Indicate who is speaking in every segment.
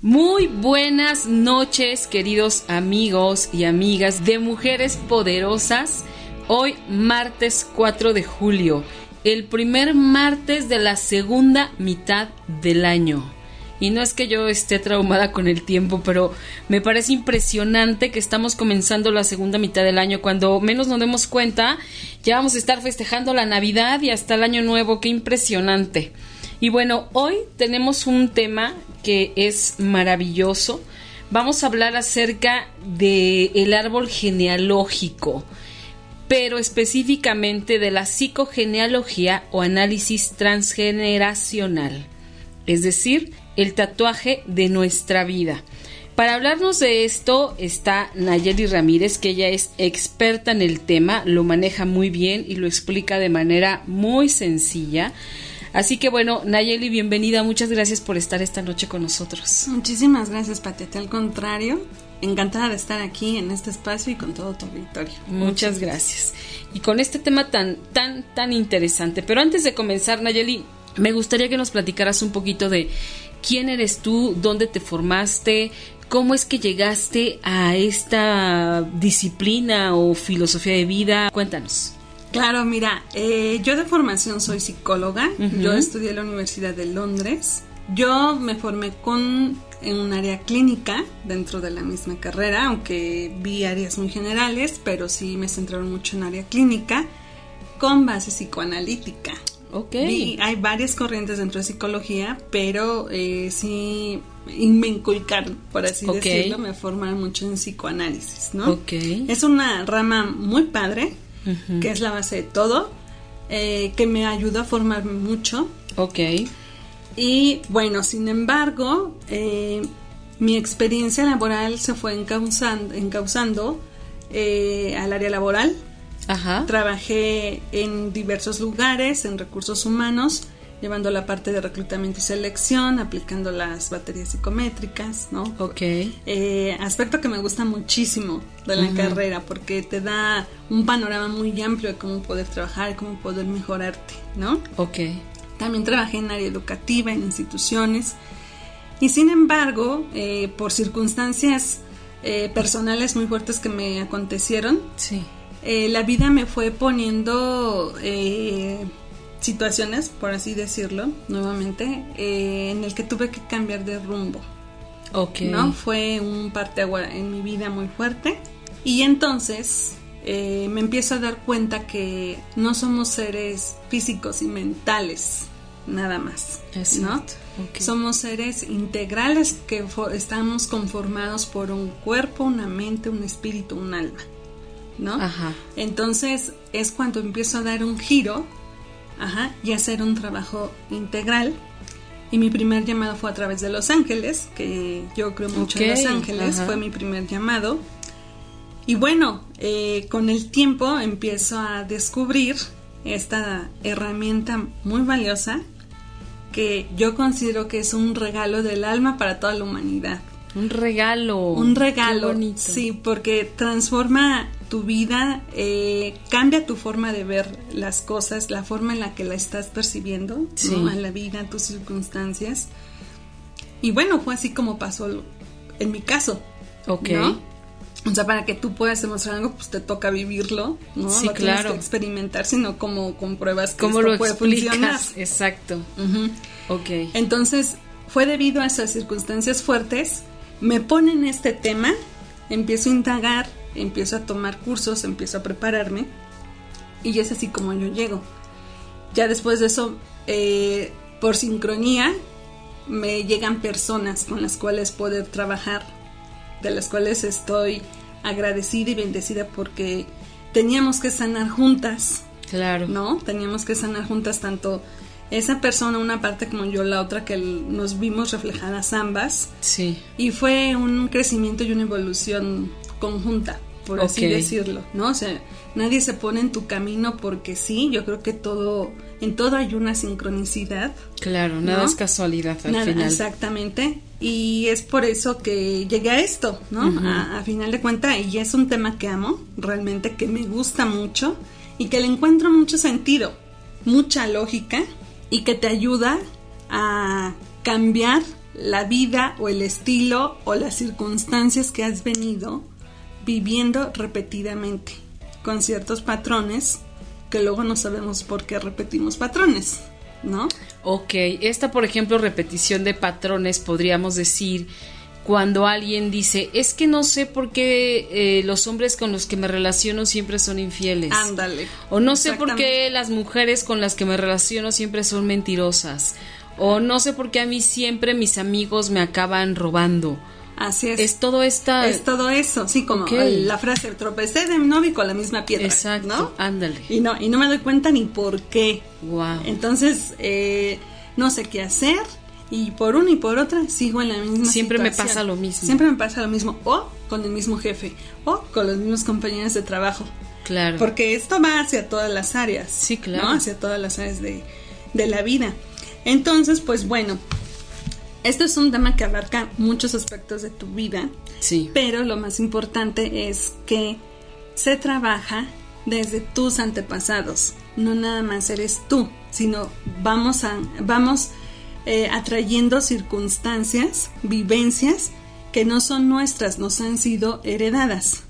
Speaker 1: Muy buenas noches, queridos amigos y amigas de Mujeres Poderosas. Hoy, martes 4 de julio, el primer martes de la segunda mitad del año. Y no es que yo esté traumada con el tiempo, pero me parece impresionante que estamos comenzando la segunda mitad del año. Cuando menos nos demos cuenta, ya vamos a estar festejando la Navidad y hasta el Año Nuevo. ¡Qué impresionante! Y bueno, hoy tenemos un tema que es maravilloso. Vamos a hablar acerca del el árbol genealógico, pero específicamente de la psicogenealogía o análisis transgeneracional, es decir, el tatuaje de nuestra vida. Para hablarnos de esto está Nayeli Ramírez, que ella es experta en el tema, lo maneja muy bien y lo explica de manera muy sencilla. Así que bueno, Nayeli, bienvenida. Muchas gracias por estar esta noche con nosotros.
Speaker 2: Muchísimas gracias, Patiate. Al contrario, encantada de estar aquí en este espacio y con todo tu auditorio.
Speaker 1: Muchas gracias. Y con este tema tan, tan, tan interesante. Pero antes de comenzar, Nayeli, me gustaría que nos platicaras un poquito de quién eres tú, dónde te formaste, cómo es que llegaste a esta disciplina o filosofía de vida. Cuéntanos.
Speaker 2: Claro, mira, eh, yo de formación soy psicóloga, yo estudié en la Universidad de Londres, yo me formé con en un área clínica dentro de la misma carrera, aunque vi áreas muy generales, pero sí me centraron mucho en área clínica con base psicoanalítica.
Speaker 1: Ok.
Speaker 2: hay varias corrientes dentro de psicología, pero eh, sí me inculcaron, por así decirlo, me formaron mucho en psicoanálisis, ¿no?
Speaker 1: Ok.
Speaker 2: Es una rama muy padre, que es la base de todo, eh, que me ayudó a formarme mucho.
Speaker 1: Ok.
Speaker 2: Y bueno, sin embargo, eh, mi experiencia laboral se fue encauzando, encauzando eh, al área laboral.
Speaker 1: Ajá.
Speaker 2: Trabajé en diversos lugares, en recursos humanos, llevando la parte de reclutamiento y selección, aplicando las baterías psicométricas, ¿no?
Speaker 1: Ok.
Speaker 2: Eh, aspecto que me gusta muchísimo de la carrera porque te da un panorama muy amplio de cómo poder trabajar, cómo poder mejorarte, ¿no?
Speaker 1: Ok.
Speaker 2: También trabajé en área educativa, en instituciones. Y sin embargo, eh, por circunstancias eh, personales muy fuertes que me acontecieron,
Speaker 1: Sí.
Speaker 2: eh, la vida me fue poniendo situaciones, por así decirlo, nuevamente, eh, en el que tuve que cambiar de rumbo.
Speaker 1: Ok.
Speaker 2: ¿no? Fue un parteagua en mi vida muy fuerte. Y entonces eh, me empiezo a dar cuenta que no somos seres físicos y mentales, nada más. ¿no?
Speaker 1: Exacto. Ok.
Speaker 2: Somos seres integrales que estamos conformados por un cuerpo, una mente, un espíritu, un alma. ¿No?
Speaker 1: Ajá.
Speaker 2: Entonces es cuando empiezo a dar un giro ajá, y hacer un trabajo integral. Y mi primer llamado fue a través de Los Ángeles, que yo creo mucho en Los Ángeles,
Speaker 1: ajá.
Speaker 2: fue mi primer llamado. Y bueno, eh, con el tiempo empiezo a descubrir esta herramienta muy valiosa que yo considero que es un regalo del alma para toda la humanidad.
Speaker 1: Un regalo.
Speaker 2: Un regalo,
Speaker 1: Qué bonito.
Speaker 2: sí, porque transforma tu vida, eh, cambia tu forma de ver las cosas, la forma en la que la estás percibiendo,
Speaker 1: Sí.
Speaker 2: ¿no? a la vida, a tus circunstancias. Y bueno, fue así como pasó en mi caso,
Speaker 1: Ok.
Speaker 2: ¿no? O sea, para que tú puedas demostrar algo, pues te toca vivirlo, ¿no?
Speaker 1: Sí,
Speaker 2: no tienes
Speaker 1: claro.
Speaker 2: que experimentar, sino como compruebas que
Speaker 1: ¿Cómo
Speaker 2: esto
Speaker 1: lo
Speaker 2: puede funcionar.
Speaker 1: Exacto.
Speaker 2: Ujú.
Speaker 1: Ok.
Speaker 2: Entonces, fue debido a esas circunstancias fuertes, me ponen este tema, empiezo a indagar, empiezo a tomar cursos, empiezo a prepararme, y es así como yo llego. Ya después de eso, eh, por sincronía, me llegan personas con las cuales poder trabajar, de las cuales estoy agradecida y bendecida porque teníamos que sanar juntas.
Speaker 1: Claro.
Speaker 2: ¿No? Teníamos que sanar juntas tanto esa persona una parte como yo la otra que nos vimos reflejadas ambas.
Speaker 1: Sí.
Speaker 2: Y fue un crecimiento y una evolución conjunta, por así decirlo, ¿no? O sea, nadie se pone en tu camino porque sí, yo creo que todo en todo hay una sincronicidad.
Speaker 1: Claro, nada es casualidad al final.
Speaker 2: Exactamente. Y es por eso que llegué a esto, ¿no? a, a, final de cuentas, y es un tema que amo, realmente que me gusta mucho y que le encuentro mucho sentido, mucha lógica y que te ayuda a cambiar la vida o el estilo o las circunstancias que has venido viviendo repetidamente con ciertos patrones que luego no sabemos por qué repetimos patrones, ¿no?
Speaker 1: Ok, esta por ejemplo repetición de patrones podríamos decir cuando alguien dice, es que no sé por qué eh, los hombres con los que me relaciono siempre son infieles.
Speaker 2: Ándale.
Speaker 1: O no sé por qué las mujeres con las que me relaciono siempre son mentirosas. O no sé por qué a mí siempre mis amigos me acaban robando.
Speaker 2: Así es.
Speaker 1: Es todo esta...
Speaker 2: Es todo eso, sí, como la frase, tropecé de mi novio con la misma piedra.
Speaker 1: Exacto,
Speaker 2: ¿no?
Speaker 1: ándale.
Speaker 2: Y no, y no me doy cuenta ni por qué.
Speaker 1: Wow.
Speaker 2: Entonces, eh, no sé qué hacer y por una y por otra sigo en la misma
Speaker 1: Siempre me pasa lo mismo.
Speaker 2: Siempre me pasa lo mismo. O con el mismo jefe. O con los mismos compañeros de trabajo.
Speaker 1: Claro.
Speaker 2: Porque esto va hacia todas las áreas.
Speaker 1: Sí, claro.
Speaker 2: Hacia todas las áreas de, de la vida. Entonces, pues bueno, esto es un tema que abarca muchos aspectos de tu vida.
Speaker 1: Sí.
Speaker 2: Pero lo más importante es que se trabaja desde tus antepasados. No nada más eres tú, sino vamos a vamos eh, atrayendo circunstancias, vivencias que no son nuestras, nos han sido heredadas.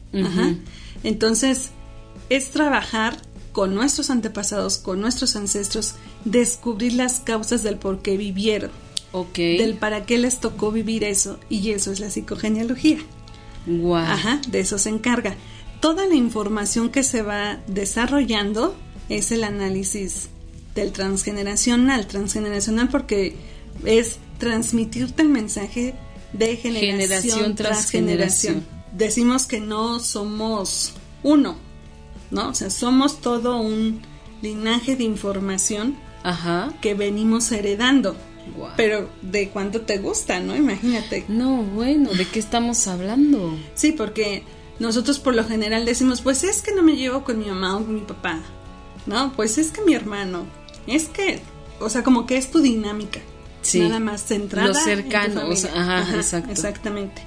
Speaker 2: Entonces, es trabajar con nuestros antepasados, con nuestros ancestros, descubrir las causas del por qué vivieron. Del para qué les tocó vivir eso. Y eso es la psicogenealogía.
Speaker 1: Wow.
Speaker 2: Ajá, de eso se encarga. Toda la información que se va desarrollando es el análisis del transgeneracional. Transgeneracional porque es transmitirte el mensaje de generación, tras generación. Decimos que no somos uno, ¿no? O sea, somos todo un linaje de información
Speaker 1: Ajá.
Speaker 2: que venimos heredando. Pero de cuánto te gusta, ¿no? Imagínate.
Speaker 1: No, bueno, ¿de qué estamos hablando?
Speaker 2: Sí, porque nosotros por lo general decimos, pues es que no me llevo con mi mamá o con mi papá. No, pues es que mi hermano. Es que, o sea, como que es tu dinámica.
Speaker 1: Sí.
Speaker 2: Nada más centrada.
Speaker 1: Los cercanos, ajá, exacto.
Speaker 2: Exactamente.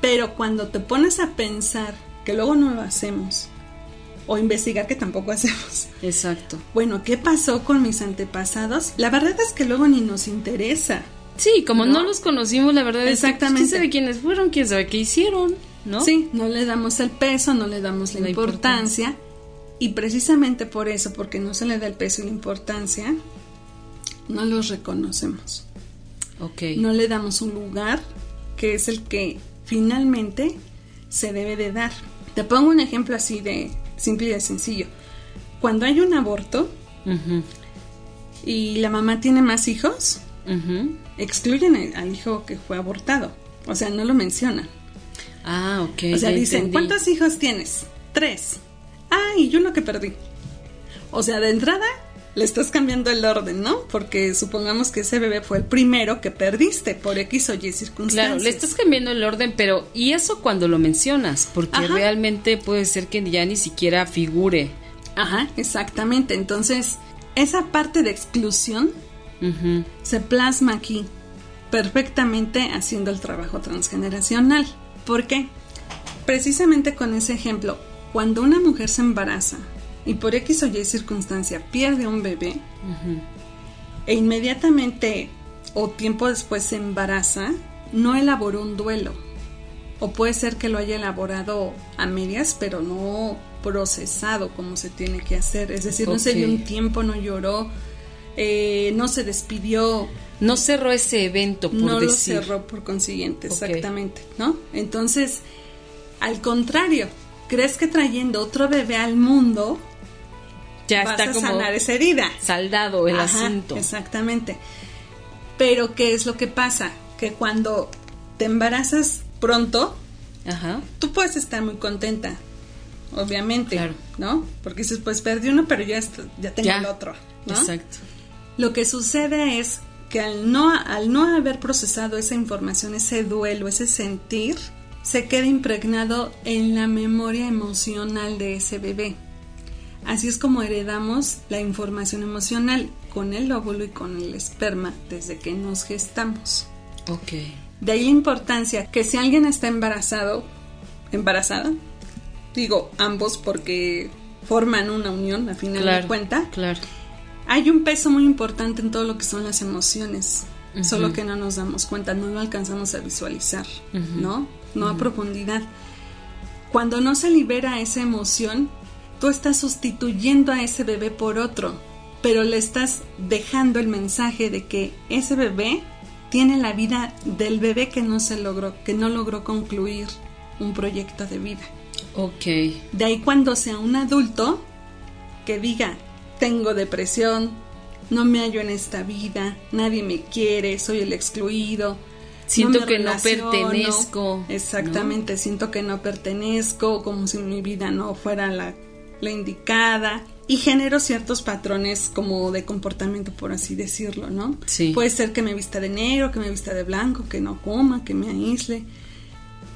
Speaker 2: Pero cuando te pones a pensar, que luego no lo hacemos, o investigar que tampoco hacemos.
Speaker 1: Exacto.
Speaker 2: Bueno, ¿qué pasó con mis antepasados? La verdad es que luego ni nos interesa.
Speaker 1: Sí, como no, los conocimos, la verdad
Speaker 2: Exactamente.
Speaker 1: es que quién sabe quiénes fueron, quién sabe qué hicieron, ¿no?
Speaker 2: Sí, no le damos el peso, no le damos la, importancia, Y precisamente por eso, porque no se le da el peso y la importancia, no los reconocemos.
Speaker 1: Ok.
Speaker 2: No le damos un lugar que es el que finalmente se debe de dar. Te pongo un ejemplo así de simple y de sencillo. Cuando hay un aborto y la mamá tiene más hijos, excluyen al hijo que fue abortado. O sea, no lo mencionan.
Speaker 1: Ah, ok.
Speaker 2: O sea, dicen, ¿cuántos hijos tienes? Tres. Ah, y yo lo que perdí. O sea, de entrada le estás cambiando el orden, ¿no? Porque supongamos que ese bebé fue el primero que perdiste por X o Y circunstancias.
Speaker 1: Claro, le estás cambiando el orden, pero ¿y eso cuando lo mencionas? Porque realmente puede ser que ya ni siquiera figure.
Speaker 2: Ajá, exactamente. Entonces, esa parte de exclusión se plasma aquí perfectamente haciendo el trabajo transgeneracional. ¿Por qué? Precisamente con ese ejemplo, cuando una mujer se embaraza y por X o Y circunstancia pierde un bebé e inmediatamente o tiempo después se embaraza, no elaboró un duelo. O puede ser que lo haya elaborado a medias, pero no procesado como se tiene que hacer. Es decir, no se dio un tiempo, no lloró, eh, no se despidió.
Speaker 1: No cerró ese evento, por
Speaker 2: no
Speaker 1: decir.
Speaker 2: Lo cerró por consiguiente, exactamente, ¿no? Entonces, al contrario, ¿crees que trayendo otro bebé al mundo
Speaker 1: ya
Speaker 2: vas
Speaker 1: está
Speaker 2: a
Speaker 1: como
Speaker 2: sanar esa herida?
Speaker 1: Saldado el asunto.
Speaker 2: Exactamente. Pero ¿qué es lo que pasa? Que cuando te embarazas pronto,
Speaker 1: Ajá.
Speaker 2: tú puedes estar muy contenta, obviamente,
Speaker 1: Claro.
Speaker 2: ¿no? Porque dices, pues perdí uno, pero ya, ya tengo
Speaker 1: Ya.
Speaker 2: el otro, ¿no?
Speaker 1: Exacto.
Speaker 2: Lo que sucede es que al no, al no haber procesado esa información, ese duelo, ese sentir, se queda impregnado en la memoria emocional de ese bebé. Así es como heredamos la información emocional con el óvulo y con el esperma desde que nos gestamos.
Speaker 1: Ok.
Speaker 2: De ahí la importancia que si alguien está embarazado, embarazada, digo ambos porque forman una unión a final
Speaker 1: Claro.
Speaker 2: de cuenta,
Speaker 1: Claro.
Speaker 2: hay un peso muy importante en todo lo que son las emociones, solo que no nos damos cuenta, no lo alcanzamos a visualizar. ¿no? No a profundidad. Cuando no se libera esa emoción, tú estás sustituyendo a ese bebé por otro, pero le estás dejando el mensaje de que ese bebé tiene la vida del bebé que no se logró, que no logró concluir un proyecto de vida.
Speaker 1: Ok.
Speaker 2: De ahí cuando sea un adulto que diga, tengo depresión, no me hallo en esta vida, nadie me quiere, soy el excluido.
Speaker 1: Siento que no
Speaker 2: relaciono".
Speaker 1: pertenezco,
Speaker 2: Exactamente, siento que no pertenezco, como si mi vida no fuera la, la indicada. Y genero ciertos patrones como de comportamiento, por así decirlo, ¿no?
Speaker 1: Sí.
Speaker 2: Puede ser que me vista de negro, que me vista de blanco, que no coma, que me aísle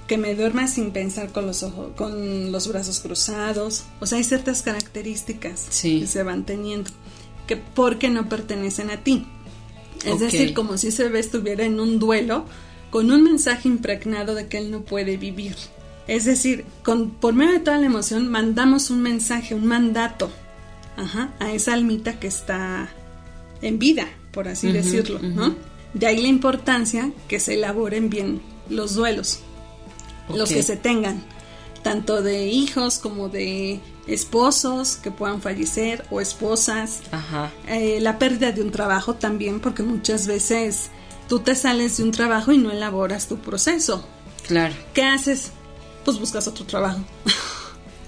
Speaker 2: que me duerma sin pensar con los ojos, con los brazos cruzados. O sea, hay ciertas características
Speaker 1: Sí.
Speaker 2: que se van teniendo que porque no pertenecen a ti. Es decir, como si ese bebé estuviera en un duelo con un mensaje impregnado de que él no puede vivir. Es decir, con, por medio de toda la emoción mandamos un mensaje, un mandato ajá, a esa almita que está en vida, por así decirlo. De ahí la importancia que se elaboren bien los duelos los que se tengan, tanto de hijos como de esposos que puedan fallecer o esposas,
Speaker 1: Ajá.
Speaker 2: Eh, la pérdida de un trabajo también, porque muchas veces tú te sales de un trabajo y no elaboras tu proceso.
Speaker 1: Claro.
Speaker 2: ¿Qué haces? Pues buscas otro trabajo.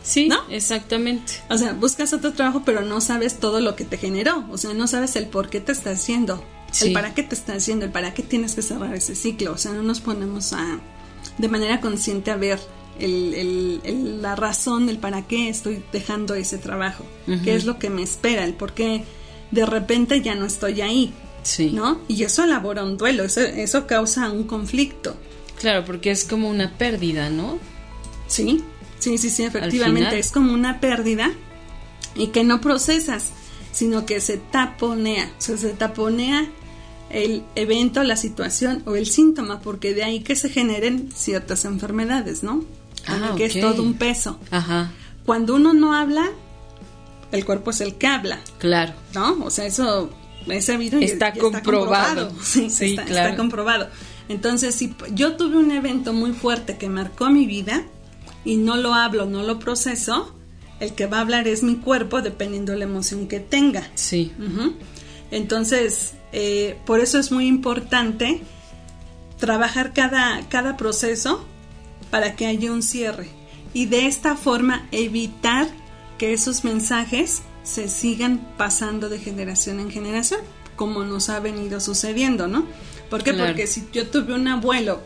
Speaker 1: Sí,
Speaker 2: ¿No?
Speaker 1: exactamente.
Speaker 2: O sea, buscas otro trabajo, pero no sabes todo lo que te generó. O sea, no sabes el por qué te está haciendo,
Speaker 1: Sí.
Speaker 2: el para qué te está haciendo, el para qué tienes que cerrar ese ciclo. O sea, no nos ponemos a, de manera consciente a ver el, el- el- la razón del para qué estoy dejando ese trabajo,
Speaker 1: Ujú.
Speaker 2: qué es lo que me espera, el por qué de repente ya no estoy ahí,
Speaker 1: Sí.
Speaker 2: ¿no? Y eso elabora un duelo, eso, eso causa un conflicto.
Speaker 1: Claro, porque es como una pérdida, ¿no?
Speaker 2: Sí, sí, sí, sí, efectivamente. Es como una pérdida y que no procesas, sino que se taponea. O sea, se taponea el evento, la situación o el síntoma, porque de ahí que se generen ciertas enfermedades, ¿no?
Speaker 1: Ah,
Speaker 2: que es todo un peso.
Speaker 1: Ajá.
Speaker 2: Cuando uno no habla, el cuerpo es el que habla,
Speaker 1: Claro.
Speaker 2: ¿no? O sea, eso es sabido
Speaker 1: Está
Speaker 2: y
Speaker 1: comprobado.
Speaker 2: Sí,
Speaker 1: Sí,
Speaker 2: está,
Speaker 1: claro.
Speaker 2: está comprobado. Entonces, si yo tuve un evento muy fuerte que marcó mi vida y no lo hablo, no lo proceso, el que va a hablar es mi cuerpo dependiendo de la emoción que tenga.
Speaker 1: Sí.
Speaker 2: Entonces, eh, por eso es muy importante trabajar cada, cada proceso para que haya un cierre y de esta forma evitar que esos mensajes se sigan pasando de generación en generación, como nos ha venido sucediendo, ¿no? ¿Por qué?
Speaker 1: Claro.
Speaker 2: Porque si yo tuve un abuelo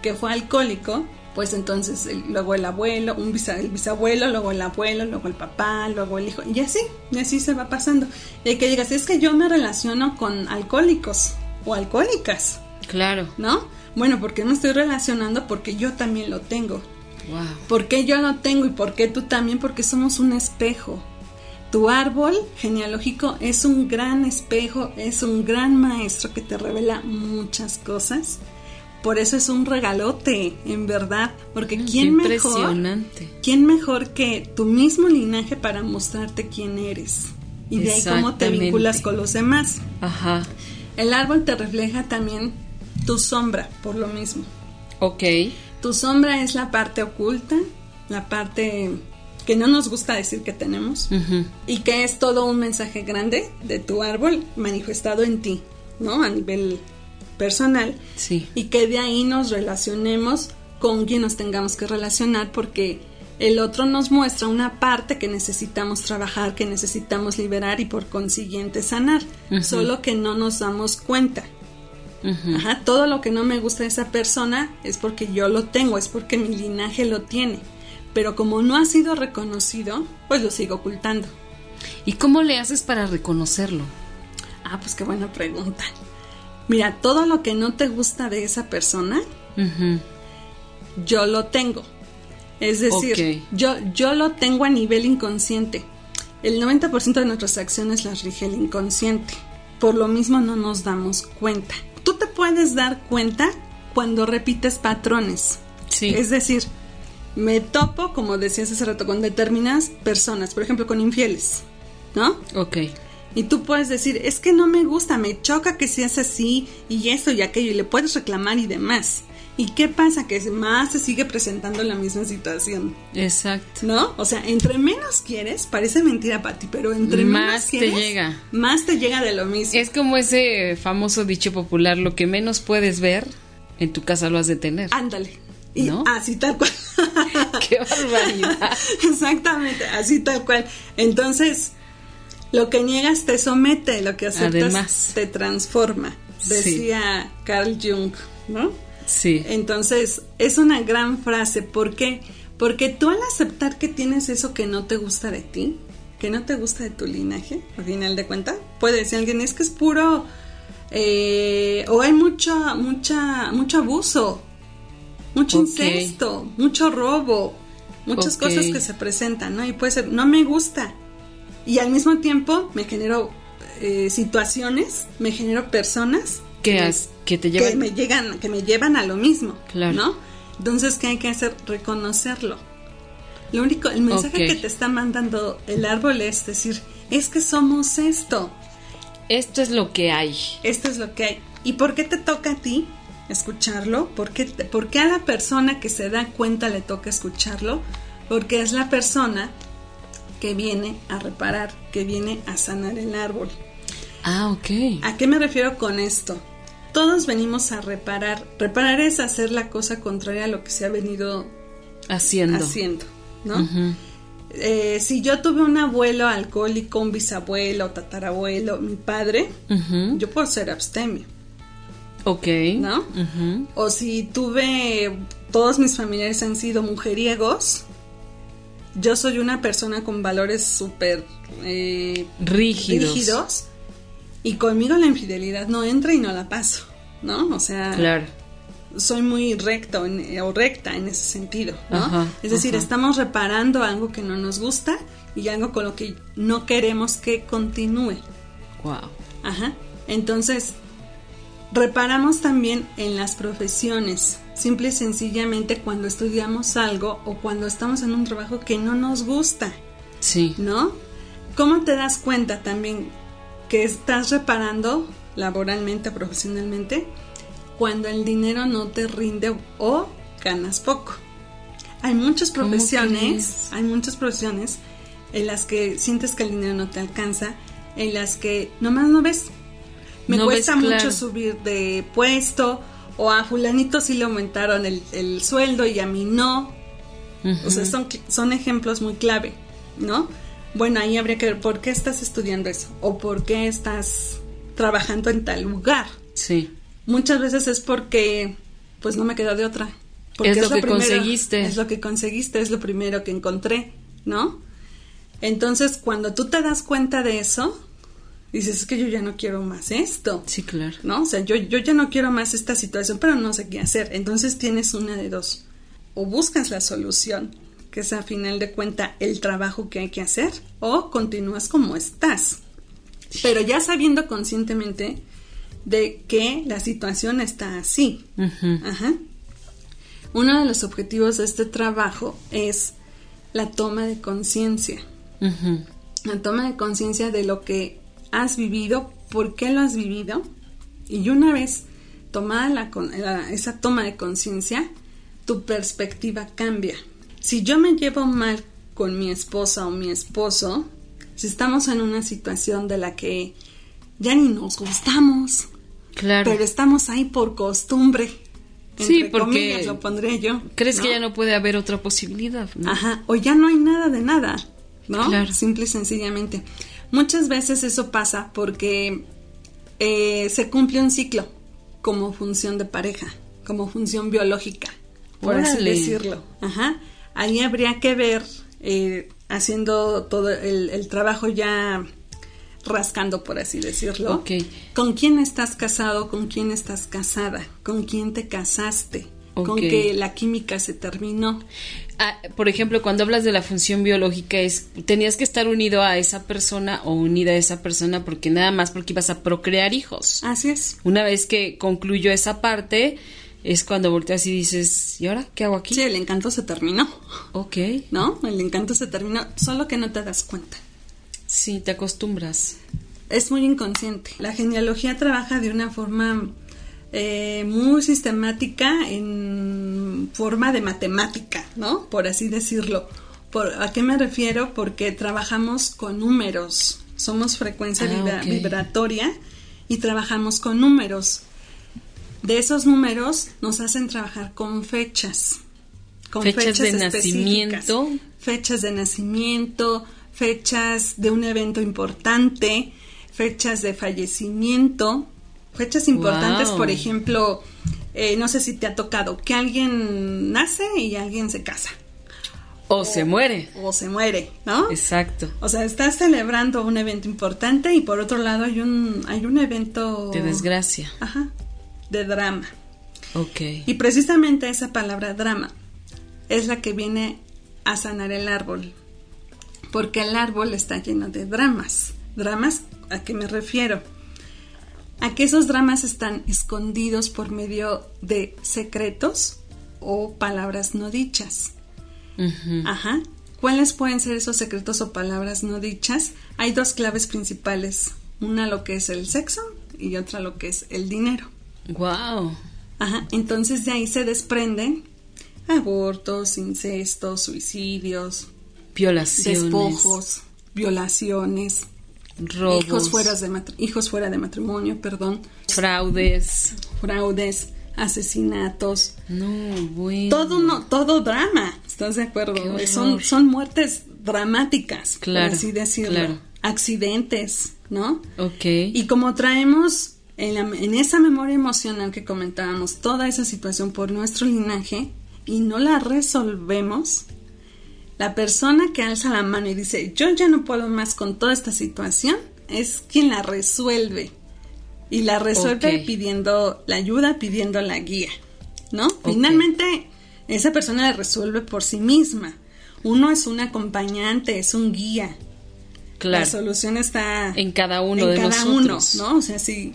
Speaker 2: que fue alcohólico, pues entonces el- luego el abuelo, un bisa- el bisabuelo, luego el abuelo, luego el papá, luego el hijo, y así, y así se va pasando. Y que digas, es que yo me relaciono con alcohólicos o alcohólicas,
Speaker 1: Claro.
Speaker 2: ¿no? Bueno, ¿por qué me estoy relacionando? Porque yo también lo tengo.
Speaker 1: Wow.
Speaker 2: ¿Por qué yo lo tengo y por qué tú también? Porque somos un espejo. Tu árbol genealógico es un gran espejo, es un gran maestro que te revela muchas cosas. Por eso es un regalote, en verdad. Porque ¿quién mejor, quién mejor que tu mismo linaje para mostrarte quién eres? Y de ahí cómo te vinculas con los demás.
Speaker 1: Ajá.
Speaker 2: El árbol te refleja también tu sombra, por lo mismo.
Speaker 1: Ok.
Speaker 2: Tu sombra es la parte oculta, la parte que no nos gusta decir que tenemos y que es todo un mensaje grande de tu árbol manifestado en ti, ¿no? A nivel personal
Speaker 1: Sí.
Speaker 2: y que de ahí nos relacionemos con quien nos tengamos que relacionar porque el otro nos muestra una parte que necesitamos trabajar, que necesitamos liberar y por consiguiente sanar, solo que no nos damos cuenta. Ajá, todo lo que no me gusta de esa persona es porque yo lo tengo, es porque mi linaje lo tiene. Pero como no ha sido reconocido, pues lo sigo ocultando.
Speaker 1: ¿Y cómo le haces para reconocerlo?
Speaker 2: Ah, pues qué buena pregunta. Mira, todo lo que no te gusta de esa persona, yo lo tengo. Es decir, yo, yo lo tengo a nivel inconsciente. El 90% de nuestras acciones las rige el inconsciente. Por lo mismo no nos damos cuenta. Tú te puedes dar cuenta cuando repites patrones.
Speaker 1: Sí.
Speaker 2: Es decir, me topo, como decías hace rato, con determinadas personas, por ejemplo, con infieles, ¿no?
Speaker 1: Ok.
Speaker 2: Y tú puedes decir, es que no me gusta, me choca que seas así y esto y aquello, y le puedes reclamar y demás. ¿Y qué pasa? Que más se sigue presentando la misma situación.
Speaker 1: Exacto.
Speaker 2: ¿No? O sea, entre menos quieres, parece mentira para ti, pero entre
Speaker 1: más
Speaker 2: menos quieres,
Speaker 1: te llega.
Speaker 2: Más te llega de lo mismo.
Speaker 1: Es como ese famoso dicho popular, lo que menos puedes ver, en tu casa lo has de tener.
Speaker 2: Ándale. Y
Speaker 1: ¿No?
Speaker 2: así tal cual.
Speaker 1: ¡Qué barbaridad!
Speaker 2: Exactamente, así tal cual. Entonces, lo que niegas te somete, lo que aceptas
Speaker 1: Además.
Speaker 2: te transforma. Decía Carl Jung, ¿no?
Speaker 1: Sí.
Speaker 2: Entonces, es una gran frase. ¿Por qué? Porque tú al aceptar que tienes eso que no te gusta de ti, que no te gusta de tu linaje, al final de cuentas, puede decir alguien, es que es puro, eh, o hay mucho, mucha, mucho abuso, mucho incesto, mucho robo, muchas cosas que se presentan, ¿no? Y puede ser, no me gusta. Y al mismo tiempo me genero eh, situaciones, me genero personas
Speaker 1: Que,
Speaker 2: me-
Speaker 1: has- que te
Speaker 2: que me llegan, que me llevan a lo mismo,
Speaker 1: Claro.
Speaker 2: ¿no? Entonces, ¿qué hay que hacer? Reconocerlo. Lo único, el mensaje que te está mandando el árbol es decir, es que somos esto,
Speaker 1: Esto es lo que hay.
Speaker 2: esto es lo que hay. ¿Y por qué te toca a ti escucharlo? ¿Por qué, por qué a la persona que se da cuenta le toca escucharlo? Porque es la persona que viene a reparar, que viene a sanar el árbol.
Speaker 1: Ah, ok.
Speaker 2: ¿A qué me refiero con esto? Todos venimos a reparar. Reparar es hacer la cosa contraria a lo que se ha venido
Speaker 1: Haciendo.
Speaker 2: haciendo, ¿no? Eh, si yo tuve un abuelo alcohólico, un bisabuelo, tatarabuelo, mi padre, yo puedo ser abstemio,
Speaker 1: Ok.
Speaker 2: ¿no? O si tuve, todos mis familiares han sido mujeriegos, yo soy una persona con valores súper eh,
Speaker 1: Rígidos.
Speaker 2: rígidos y conmigo la infidelidad no entra y no la paso, ¿no? O sea,
Speaker 1: Claro.
Speaker 2: soy muy recto en- o recta en ese sentido, ¿no?
Speaker 1: Ajá,
Speaker 2: es decir,
Speaker 1: ajá.
Speaker 2: estamos reparando algo que no nos gusta y algo con lo que no queremos que continúe.
Speaker 1: Wow.
Speaker 2: Ajá. Entonces, reparamos también en las profesiones, simple y sencillamente cuando estudiamos algo o cuando estamos en un trabajo que no nos gusta,
Speaker 1: Sí.
Speaker 2: ¿no? ¿Cómo te das cuenta también que estás reparando laboralmente o profesionalmente cuando el dinero no te rinde o ganas poco? Hay muchas
Speaker 1: ¿Cómo
Speaker 2: profesiones, hay muchas profesiones en las que sientes que el dinero no te alcanza, en las que nomás no ves. Me
Speaker 1: No
Speaker 2: cuesta
Speaker 1: ves
Speaker 2: mucho
Speaker 1: claro.
Speaker 2: subir de puesto o a fulanito sí le aumentaron el, el sueldo y a mí no. O sea, son, son ejemplos muy clave, ¿no? Bueno, ahí habría que ver por qué estás estudiando eso o por qué estás trabajando en tal lugar.
Speaker 1: Sí.
Speaker 2: Muchas veces es porque, pues no me queda de otra. Porque
Speaker 1: Es lo que conseguiste.
Speaker 2: Es lo que conseguiste, es lo primero que encontré, ¿no? Entonces, cuando tú te das cuenta de eso, dices, es que yo ya no quiero más esto.
Speaker 1: Sí, claro.
Speaker 2: ¿no? O sea, yo, yo ya no quiero más esta situación, pero no sé qué hacer. Entonces tienes una de dos. O buscas la solución, que es a final de cuenta el trabajo que hay que hacer, o continúas como estás. Pero ya sabiendo conscientemente de que la situación está así. Ajá. Uno de los objetivos de este trabajo es la toma de conciencia la toma de conciencia de lo que has vivido, por qué lo has vivido, y una vez tomada la- esa toma de conciencia, tu perspectiva cambia. Si yo me llevo mal con mi esposa o mi esposo, si estamos en una situación de la que ya ni nos gustamos,
Speaker 1: Claro.
Speaker 2: pero estamos ahí por costumbre,
Speaker 1: Sí, porque
Speaker 2: comillas, lo pondré yo.
Speaker 1: ¿Crees que ya no puede haber otra posibilidad? no?
Speaker 2: Ajá, o ya no hay nada de nada, ¿no?
Speaker 1: Claro.
Speaker 2: Simple y sencillamente. Muchas veces eso pasa porque eh, se cumple un ciclo, como función de pareja, como función biológica, por así decirlo. Ajá. Ahí habría que ver, eh, haciendo todo el, el, trabajo ya rascando, por así decirlo.
Speaker 1: Ok.
Speaker 2: ¿Con quién estás casado? ¿Con quién estás casada? ¿Con quién te casaste? con que la química se terminó.
Speaker 1: Ah, por ejemplo, cuando hablas de la función biológica es tenías que estar unido a esa persona o unida a esa persona porque nada más porque ibas a procrear hijos.
Speaker 2: Así es.
Speaker 1: Una vez que concluyó esa parte es cuando volteas y dices, ¿y ahora qué hago aquí?
Speaker 2: Sí, el encanto se terminó.
Speaker 1: Ok.
Speaker 2: ¿No? El encanto se terminó, solo que no te das cuenta.
Speaker 1: Sí, te acostumbras.
Speaker 2: Es muy inconsciente. La genealogía trabaja de una forma eh, muy sistemática en forma de matemática, ¿no? Por así decirlo. Por, ¿A qué me refiero? Porque trabajamos con números, somos frecuencia
Speaker 1: Ah,
Speaker 2: vibratoria y trabajamos con números. De esos números nos hacen trabajar con fechas. Con
Speaker 1: Fechas de nacimiento.
Speaker 2: Fechas de nacimiento, fechas de un evento importante, fechas de fallecimiento, fechas importantes,
Speaker 1: Wow.
Speaker 2: por ejemplo, eh, no sé si te ha tocado que alguien nace y alguien se casa
Speaker 1: O se muere.
Speaker 2: o se muere, ¿no?
Speaker 1: Exacto.
Speaker 2: O sea, estás celebrando un evento importante y por otro lado hay un hay un evento
Speaker 1: De desgracia.
Speaker 2: Ajá, de drama.
Speaker 1: Ok.
Speaker 2: Y precisamente esa palabra drama es la que viene a sanar el árbol. Porque el árbol está lleno de dramas. ¿Dramas a qué me refiero? A que esos dramas están escondidos por medio de secretos o palabras no dichas. Ajá. ¿Cuáles pueden ser esos secretos o palabras no dichas? Hay dos claves principales. Una lo que es el sexo y otra lo que es el dinero.
Speaker 1: Wow.
Speaker 2: Ajá, entonces de ahí se desprenden abortos, incestos, suicidios,
Speaker 1: Violaciones.
Speaker 2: despojos, violaciones,
Speaker 1: Robos.
Speaker 2: hijos fuera, de hijos fuera de matrimonio, perdón,
Speaker 1: Fraudes.
Speaker 2: fraudes, asesinatos,
Speaker 1: No, bueno.
Speaker 2: todo no, todo drama, ¿estás de acuerdo? Son, son muertes dramáticas,
Speaker 1: Claro,
Speaker 2: por así decirlo,
Speaker 1: claro.
Speaker 2: accidentes, ¿no?
Speaker 1: Ok.
Speaker 2: Y como traemos en, la- en esa memoria emocional que comentábamos toda esa situación por nuestro linaje y no la resolvemos, la persona que alza la mano y dice, yo ya no puedo más con toda esta situación, es quien la resuelve. Y la resuelve
Speaker 1: Ok.
Speaker 2: pidiendo la ayuda, pidiendo la guía, ¿no?
Speaker 1: Ok.
Speaker 2: Finalmente, esa persona la resuelve por sí misma. Uno es un acompañante, es un guía.
Speaker 1: claro.
Speaker 2: La solución está
Speaker 1: En cada uno
Speaker 2: en
Speaker 1: de
Speaker 2: cada
Speaker 1: nosotros.
Speaker 2: uno, ¿no? O sea, si,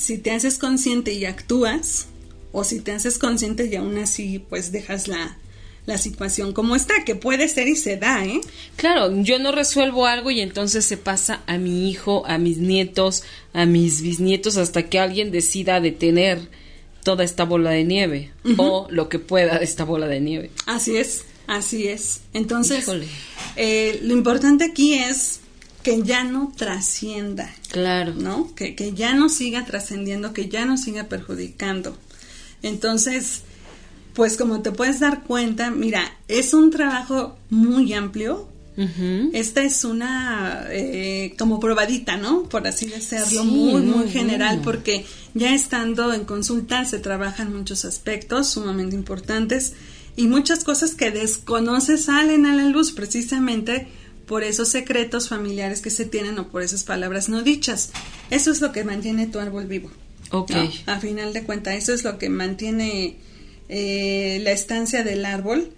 Speaker 2: si te haces consciente y actúas, o si te haces consciente y aún así, pues dejas la, la situación como está, que puede ser y se da, ¿eh?
Speaker 1: Claro, yo no resuelvo algo y entonces se pasa a mi hijo, a mis nietos, a mis bisnietos, hasta que alguien decida detener toda esta bola de nieve o lo que pueda de esta bola de nieve.
Speaker 2: Así es, así es. Entonces, eh, lo importante aquí es que ya no trascienda,
Speaker 1: Claro.
Speaker 2: ¿no? Que, que ya no siga trascendiendo, que ya no siga perjudicando. Entonces, pues como te puedes dar cuenta, mira, es un trabajo muy amplio. Esta es una eh, como probadita, ¿no? Por así decirlo,
Speaker 1: Sí,
Speaker 2: muy, muy
Speaker 1: muy
Speaker 2: general,
Speaker 1: bueno.
Speaker 2: porque ya estando en consulta se trabajan muchos aspectos sumamente importantes y muchas cosas que desconoces salen a la luz precisamente por esos secretos familiares que se tienen o por esas palabras no dichas. Eso es lo que mantiene tu árbol vivo.
Speaker 1: Ok.
Speaker 2: ¿no? A final de cuentas, eso es lo que mantiene eh, la estancia del árbol.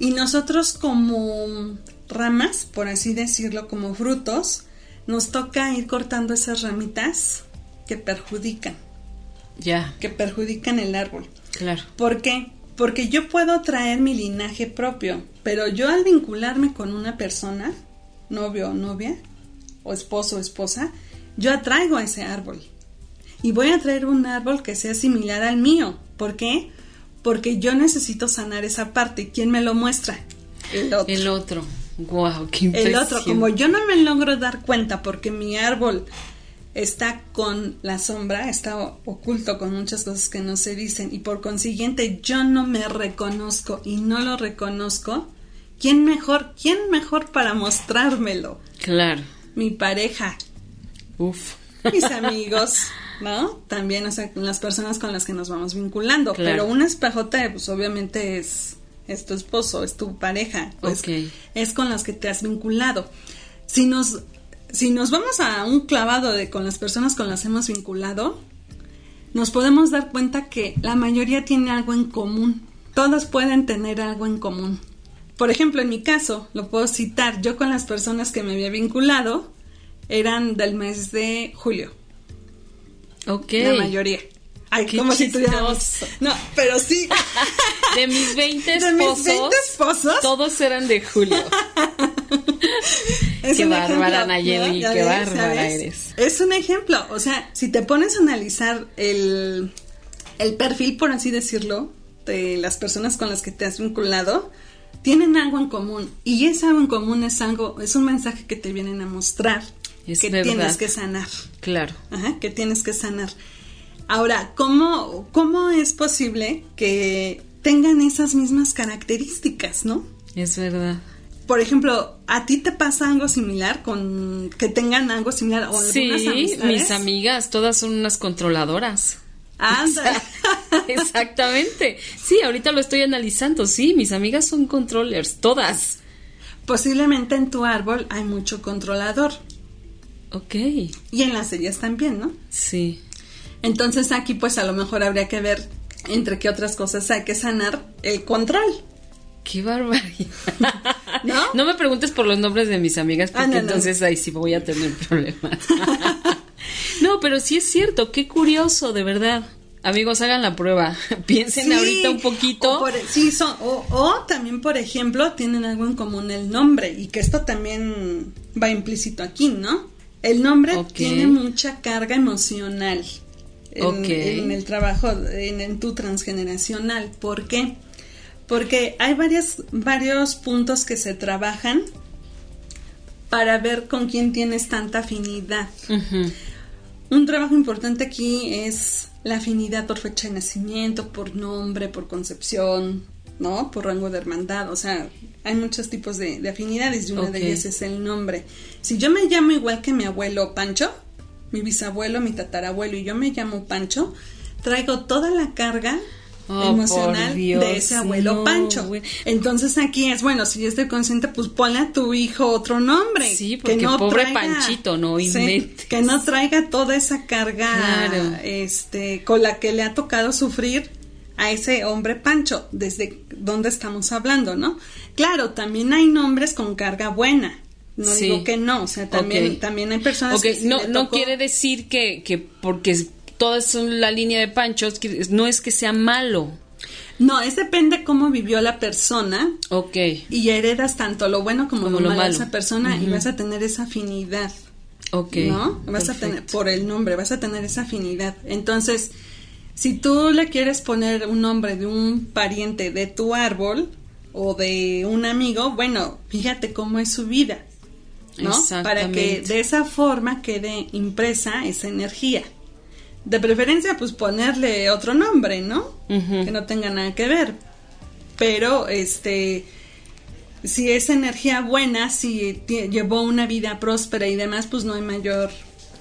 Speaker 2: Y nosotros como ramas, por así decirlo, como frutos, nos toca ir cortando esas ramitas que perjudican,
Speaker 1: Ya,
Speaker 2: que perjudican el árbol.
Speaker 1: claro.
Speaker 2: ¿Por qué? Porque yo puedo traer mi linaje propio, pero yo al vincularme con una persona, novio o novia, o esposo o esposa, yo atraigo a ese árbol. Y voy a traer un árbol que sea similar al mío. ¿Por qué? Porque yo necesito sanar esa parte. ¿Y quién me lo muestra? El otro.
Speaker 1: El otro. Wow, qué
Speaker 2: El
Speaker 1: impresión.
Speaker 2: otro, como yo no me logro dar cuenta porque mi árbol está con la sombra, está oculto con muchas cosas que no se dicen y por consiguiente yo no me reconozco y no lo reconozco, ¿quién mejor, quién mejor para mostrármelo?
Speaker 1: Claro.
Speaker 2: Mi pareja,
Speaker 1: Uf.
Speaker 2: mis amigos, ¿no? También, o sea, las personas con las que nos vamos vinculando.
Speaker 1: Claro.
Speaker 2: Pero un espejote, pues obviamente es, es tu esposo, es tu pareja, pues
Speaker 1: Ok.
Speaker 2: es con las que te has vinculado. Si nos, si nos vamos a un clavado de con las personas con las que hemos vinculado, nos podemos dar cuenta que la mayoría tiene algo en común. Todos pueden tener algo en común. Por ejemplo, en mi caso, lo puedo citar, yo con las personas que me había vinculado eran del mes de julio,
Speaker 1: Ok.
Speaker 2: la mayoría. Ay,
Speaker 1: Qué
Speaker 2: como si tuviéramos...
Speaker 1: chistoso.
Speaker 2: No, pero sí.
Speaker 1: De mis 20
Speaker 2: De mis
Speaker 1: esposos,
Speaker 2: 20 esposos.
Speaker 1: todos eran de Julio.
Speaker 2: Es
Speaker 1: Qué bárbara, Nayeli,
Speaker 2: ¿Ya
Speaker 1: qué bárbara eres.
Speaker 2: Es un ejemplo, o sea, si te pones a analizar el, el perfil, por así decirlo, de las personas con las que te has vinculado, tienen algo en común. Y ese algo en común es algo, es un mensaje que te vienen a mostrar
Speaker 1: Es
Speaker 2: que
Speaker 1: verdad.
Speaker 2: tienes que sanar.
Speaker 1: Claro.
Speaker 2: Ajá, que tienes que sanar. Ahora, ¿cómo, ¿cómo es posible que tengan esas mismas características, no?
Speaker 1: Es verdad.
Speaker 2: Por ejemplo, ¿a ti te pasa algo similar con que tengan algo similar o
Speaker 1: Sí,
Speaker 2: amistades?
Speaker 1: mis amigas, todas son unas controladoras.
Speaker 2: Ándale.
Speaker 1: Exactamente. Sí, ahorita lo estoy analizando. Sí, mis amigas son controllers, todas.
Speaker 2: Posiblemente en tu árbol hay mucho controlador
Speaker 1: Ok.
Speaker 2: y en las ellas también, ¿no?
Speaker 1: Sí.
Speaker 2: Entonces aquí pues a lo mejor habría que ver entre qué otras cosas hay que sanar el control.
Speaker 1: Qué barbaridad.
Speaker 2: ¿No?
Speaker 1: No me preguntes por los nombres de mis amigas porque
Speaker 2: Ah, no, no.
Speaker 1: entonces ahí sí voy a tener problemas. no, pero sí es cierto, qué curioso, de verdad. Amigos, hagan la prueba. Piensen
Speaker 2: Sí,
Speaker 1: ahorita un poquito.
Speaker 2: O, por- sí, son, o, o también, por ejemplo, tienen algo en común el nombre y que esto también va implícito aquí, ¿no? El nombre tiene mucha carga emocional en, el trabajo, en, en tu transgeneracional. ¿Por qué? Porque hay varias, varios puntos que se trabajan para ver con quién tienes tanta afinidad. Un trabajo importante aquí es la afinidad por fecha de nacimiento, por nombre, por concepción, ¿no? Por rango de hermandad. O sea, hay muchos tipos de, de afinidades y una de ellas es el nombre. Si yo me llamo igual que mi abuelo Pancho, mi bisabuelo, mi tatarabuelo y yo me llamo Pancho, traigo toda la carga
Speaker 1: Oh,
Speaker 2: emocional
Speaker 1: Dios,
Speaker 2: de ese abuelo
Speaker 1: no,
Speaker 2: Pancho.
Speaker 1: güey.
Speaker 2: Entonces aquí es, bueno, si yo estoy consciente, pues ponle a tu hijo otro nombre.
Speaker 1: Sí, porque pobre Panchito, no
Speaker 2: Sí, que no traiga toda esa carga
Speaker 1: Claro.
Speaker 2: este, con la que le ha tocado sufrir a ese hombre Pancho, desde donde estamos hablando, ¿no? Claro, también hay nombres con carga buena. No
Speaker 1: Sí.
Speaker 2: digo que no, o sea, también, también hay personas que
Speaker 1: no, no quiere decir que, que porque todas son la línea de panchos, no es que sea malo.
Speaker 2: No, es depende cómo vivió la persona
Speaker 1: Ok.
Speaker 2: y heredas tanto lo bueno como,
Speaker 1: Como
Speaker 2: lo,
Speaker 1: lo
Speaker 2: malo de esa persona y vas a tener esa afinidad.
Speaker 1: Ok.
Speaker 2: ¿no? Vas a tener, por el nombre, vas a tener esa afinidad. Entonces, si tú le quieres poner un nombre de un pariente de tu árbol o de un amigo, bueno, fíjate cómo es su vida, ¿no? Para que de esa forma quede impresa esa energía. De preferencia, pues ponerle otro nombre, ¿no? Que no tenga nada que ver. Pero, este, si es energía buena, si llevó una vida próspera y demás, pues no hay mayor.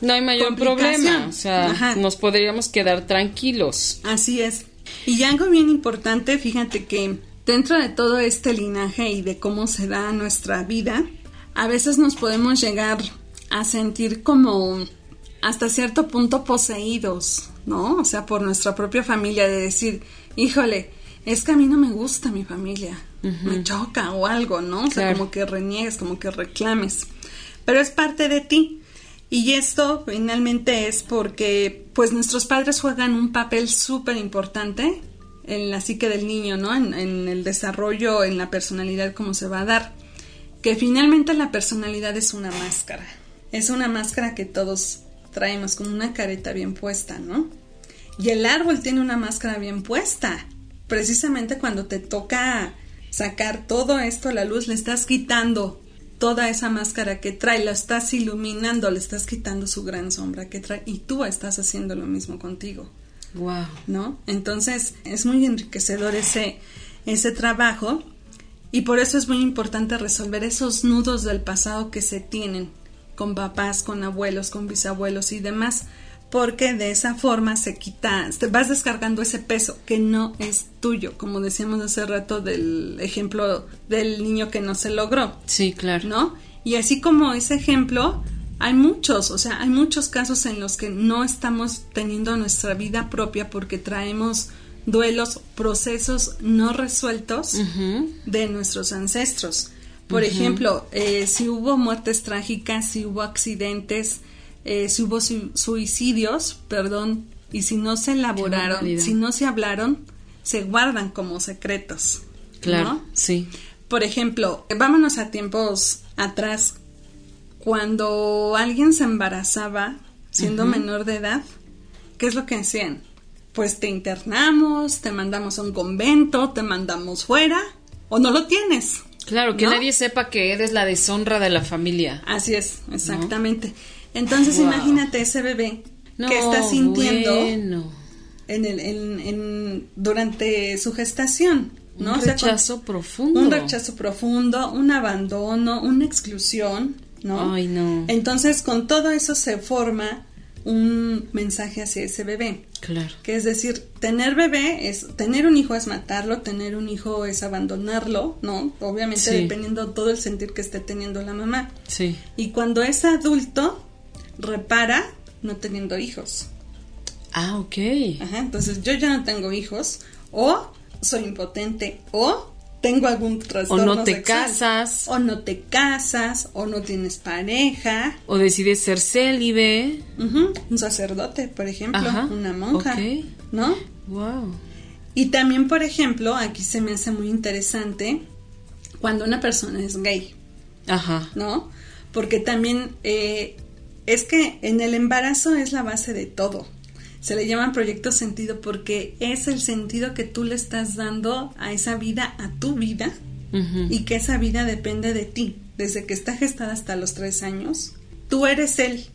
Speaker 1: No hay mayor problema. O sea,
Speaker 2: Ajá.
Speaker 1: nos podríamos quedar tranquilos.
Speaker 2: Así es. Y algo bien importante, fíjate que dentro de todo este linaje y de cómo se da nuestra vida, a veces nos podemos llegar a sentir como hasta cierto punto poseídos, ¿no? O sea, por nuestra propia familia, de decir, híjole, es que a mí no me gusta mi familia, me choca o algo, ¿no? O sea,
Speaker 1: Claro.
Speaker 2: como que reniegues, como que reclames. Pero es parte de ti. Y esto finalmente es porque pues nuestros padres juegan un papel súper importante en la psique del niño, ¿no? En, en el desarrollo, en la personalidad, cómo se va a dar. Que finalmente la personalidad es una máscara. Es una máscara que todos traemos con una careta bien puesta, ¿no? Y el árbol tiene una máscara bien puesta. Precisamente cuando te toca sacar todo esto a la luz, le estás quitando toda esa máscara que trae, la estás iluminando, le estás quitando su gran sombra que trae y tú estás haciendo lo mismo contigo,
Speaker 1: Wow.
Speaker 2: ¿no? Entonces es muy enriquecedor ese, ese trabajo y por eso es muy importante resolver esos nudos del pasado que se tienen con papás, con abuelos, con bisabuelos y demás, porque de esa forma se quita, te vas descargando ese peso que no es tuyo, como decíamos hace rato del ejemplo del niño que no se logró.
Speaker 1: Sí, claro.
Speaker 2: ¿No? Y así como ese ejemplo, hay muchos, o sea, hay muchos casos en los que no estamos teniendo nuestra vida propia porque traemos duelos, procesos no resueltos de nuestros ancestros. Por ejemplo, eh, si hubo muertes trágicas, si hubo accidentes, eh, si hubo suicidios, perdón, y si no se elaboraron, si no se hablaron, se guardan como secretos.
Speaker 1: Claro, sí.
Speaker 2: Por ejemplo, vámonos a tiempos atrás, cuando alguien se embarazaba siendo menor de edad, ¿qué es lo que hacían? Pues te internamos, te mandamos a un convento, te mandamos fuera, o no lo tienes.
Speaker 1: Claro, que nadie sepa que eres la deshonra de la familia.
Speaker 2: Así es, exactamente. Entonces imagínate ese bebé que está sintiendo en el, en, durante su gestación. ¿no?
Speaker 1: Un rechazo profundo.
Speaker 2: Un rechazo profundo, un abandono, una exclusión, ¿no?
Speaker 1: Ay, no.
Speaker 2: Entonces, con todo eso se forma un mensaje hacia ese bebé.
Speaker 1: Claro.
Speaker 2: Que es decir, tener bebé es, tener un hijo es matarlo, tener un hijo es abandonarlo, ¿no? Obviamente dependiendo todo el sentir que esté teniendo la mamá.
Speaker 1: Sí.
Speaker 2: Y cuando es adulto, repara no teniendo hijos.
Speaker 1: Ah, ok.
Speaker 2: Ajá, entonces yo ya no tengo hijos o soy impotente o tengo algún trastorno
Speaker 1: o no te casas.
Speaker 2: o no te casas o no tienes pareja.
Speaker 1: O decides ser célibe.
Speaker 2: Un sacerdote por ejemplo una monja no
Speaker 1: wow
Speaker 2: y también por ejemplo aquí se me hace muy interesante cuando una persona es gay
Speaker 1: ajá.
Speaker 2: no porque también eh, es que en el embarazo es la base de todo. Se le llama proyecto sentido porque es el sentido que tú le estás dando a esa vida, a tu vida, y que esa vida depende de ti. Desde que está gestada hasta los tres años, tú eres él.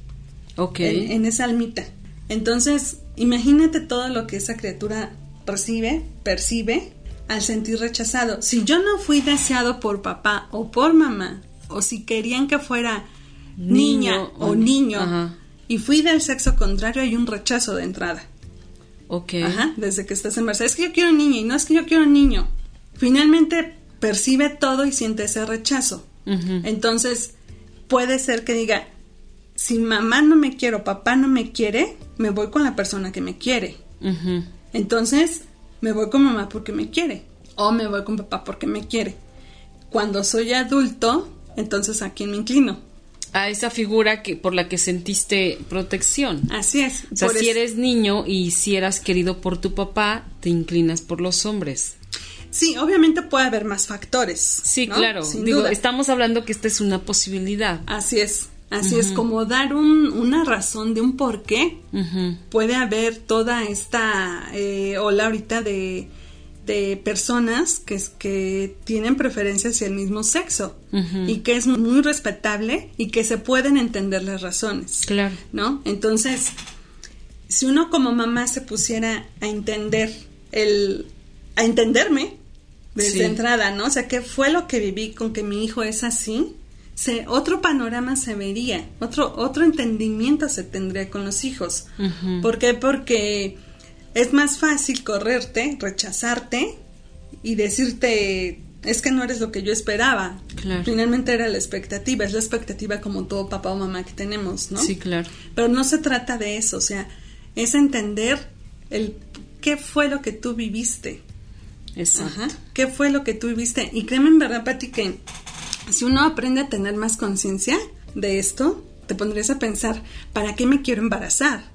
Speaker 1: Ok.
Speaker 2: En, esa almita. Entonces, imagínate todo lo que esa criatura recibe, percibe, al sentir rechazado. Si yo no fui deseado por papá o por mamá, o si querían que fuera niña o, niño y fui del sexo contrario, hay un rechazo de entrada.
Speaker 1: Ok.
Speaker 2: Ajá, desde que estás embarazada. Es que yo quiero un niño y no es que yo quiero un niño. Finalmente percibe todo y siente ese rechazo. Entonces, puede ser que diga, si mamá no me quiere o papá no me quiere, me voy con la persona que me quiere. Entonces, me voy con mamá porque me quiere. O me voy con papá porque me quiere. Cuando soy adulto, entonces a quién me inclino
Speaker 1: a esa figura que por la que sentiste protección.
Speaker 2: Así es.
Speaker 1: O sea, si eres niño y si eras querido por tu papá, te inclinas por los hombres.
Speaker 2: Sí, obviamente puede haber más factores.
Speaker 1: Sí, claro. Digo, estamos hablando que esta es una posibilidad.
Speaker 2: Así es. Así es como dar un, una razón de un por qué. Puede haber toda esta eh, ola ahorita de de personas que, que tienen preferencia hacia el mismo sexo y que es muy respetable y que se pueden entender las razones.
Speaker 1: Claro.
Speaker 2: ¿No? Entonces, si uno como mamá se pusiera a entender el a entenderme desde entrada, ¿no? O sea, ¿qué fue lo que viví con que mi hijo es así? Se, otro panorama se vería, otro, otro entendimiento se tendría con los hijos. ¿Por qué? Porque es más fácil correrte, rechazarte y decirte, es que no eres lo que yo esperaba.
Speaker 1: Claro.
Speaker 2: Finalmente era la expectativa, es la expectativa como todo papá o mamá que tenemos, ¿no?
Speaker 1: Sí, claro.
Speaker 2: Pero no se trata de eso, o sea, es entender el qué fue lo que tú viviste.
Speaker 1: Exacto. Ajá.
Speaker 2: ¿Qué fue lo que tú viviste? Y créeme en verdad, Pati, que si uno aprende a tener más conciencia de esto, te pondrías a pensar, ¿para qué me quiero embarazar?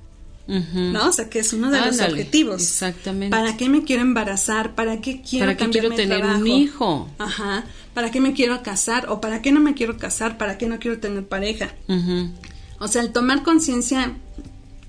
Speaker 2: ¿No? O sea, que es uno de los objetivos.
Speaker 1: Exactamente.
Speaker 2: ¿Para qué me quiero embarazar? ¿Para qué quiero
Speaker 1: ¿Para qué quiero tener un hijo?
Speaker 2: Ajá. ¿Para qué me quiero casar? ¿O para qué no me quiero casar? ¿Para qué no quiero tener pareja? O sea, el tomar conciencia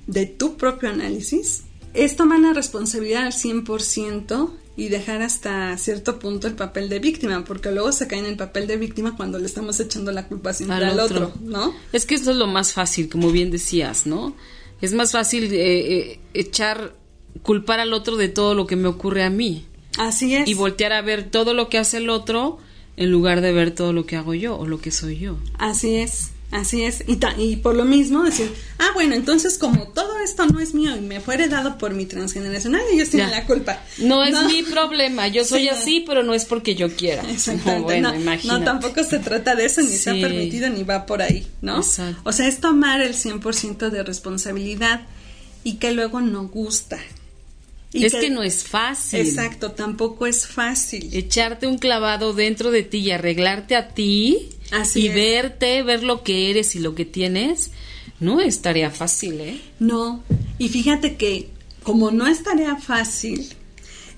Speaker 2: de tu propio análisis es tomar la responsabilidad al 100% y dejar hasta cierto punto el papel de víctima, porque luego se cae en el papel de víctima cuando le estamos echando la culpa siempre al, otro. ¿no?
Speaker 1: Es que eso es lo más fácil, como bien decías, ¿no? Es más fácil eh, eh, echar, culpar al otro de todo lo que me ocurre a mí.
Speaker 2: Así es.
Speaker 1: Y voltear a ver todo lo que hace el otro en lugar de ver todo lo que hago yo o lo que soy yo.
Speaker 2: Así es. Así es, y, y por lo mismo decir, ah, bueno, entonces como todo esto no es mío y me fue heredado por mi transgeneracional, ellos tienen la culpa.
Speaker 1: No, es mi problema, yo soy así, pero no es porque yo quiera.
Speaker 2: Exactamente, no, no, tampoco se trata de eso, ni se ha permitido, ni va por ahí, ¿no? Exacto. O sea, es tomar el 100% de responsabilidad y que luego no gusta.
Speaker 1: es que, no es fácil.
Speaker 2: Exacto, tampoco es fácil.
Speaker 1: Echarte un clavado dentro de ti y arreglarte a ti y verte, ver lo que eres y lo que tienes, no es tarea fácil, ¿eh?
Speaker 2: No, y fíjate que como no es tarea fácil,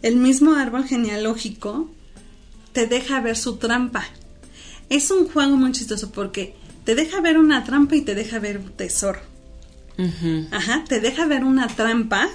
Speaker 2: el mismo árbol genealógico te deja ver su trampa. Es un juego muy chistoso porque te deja ver una trampa y te deja ver un tesoro. Ajá, te deja ver una trampa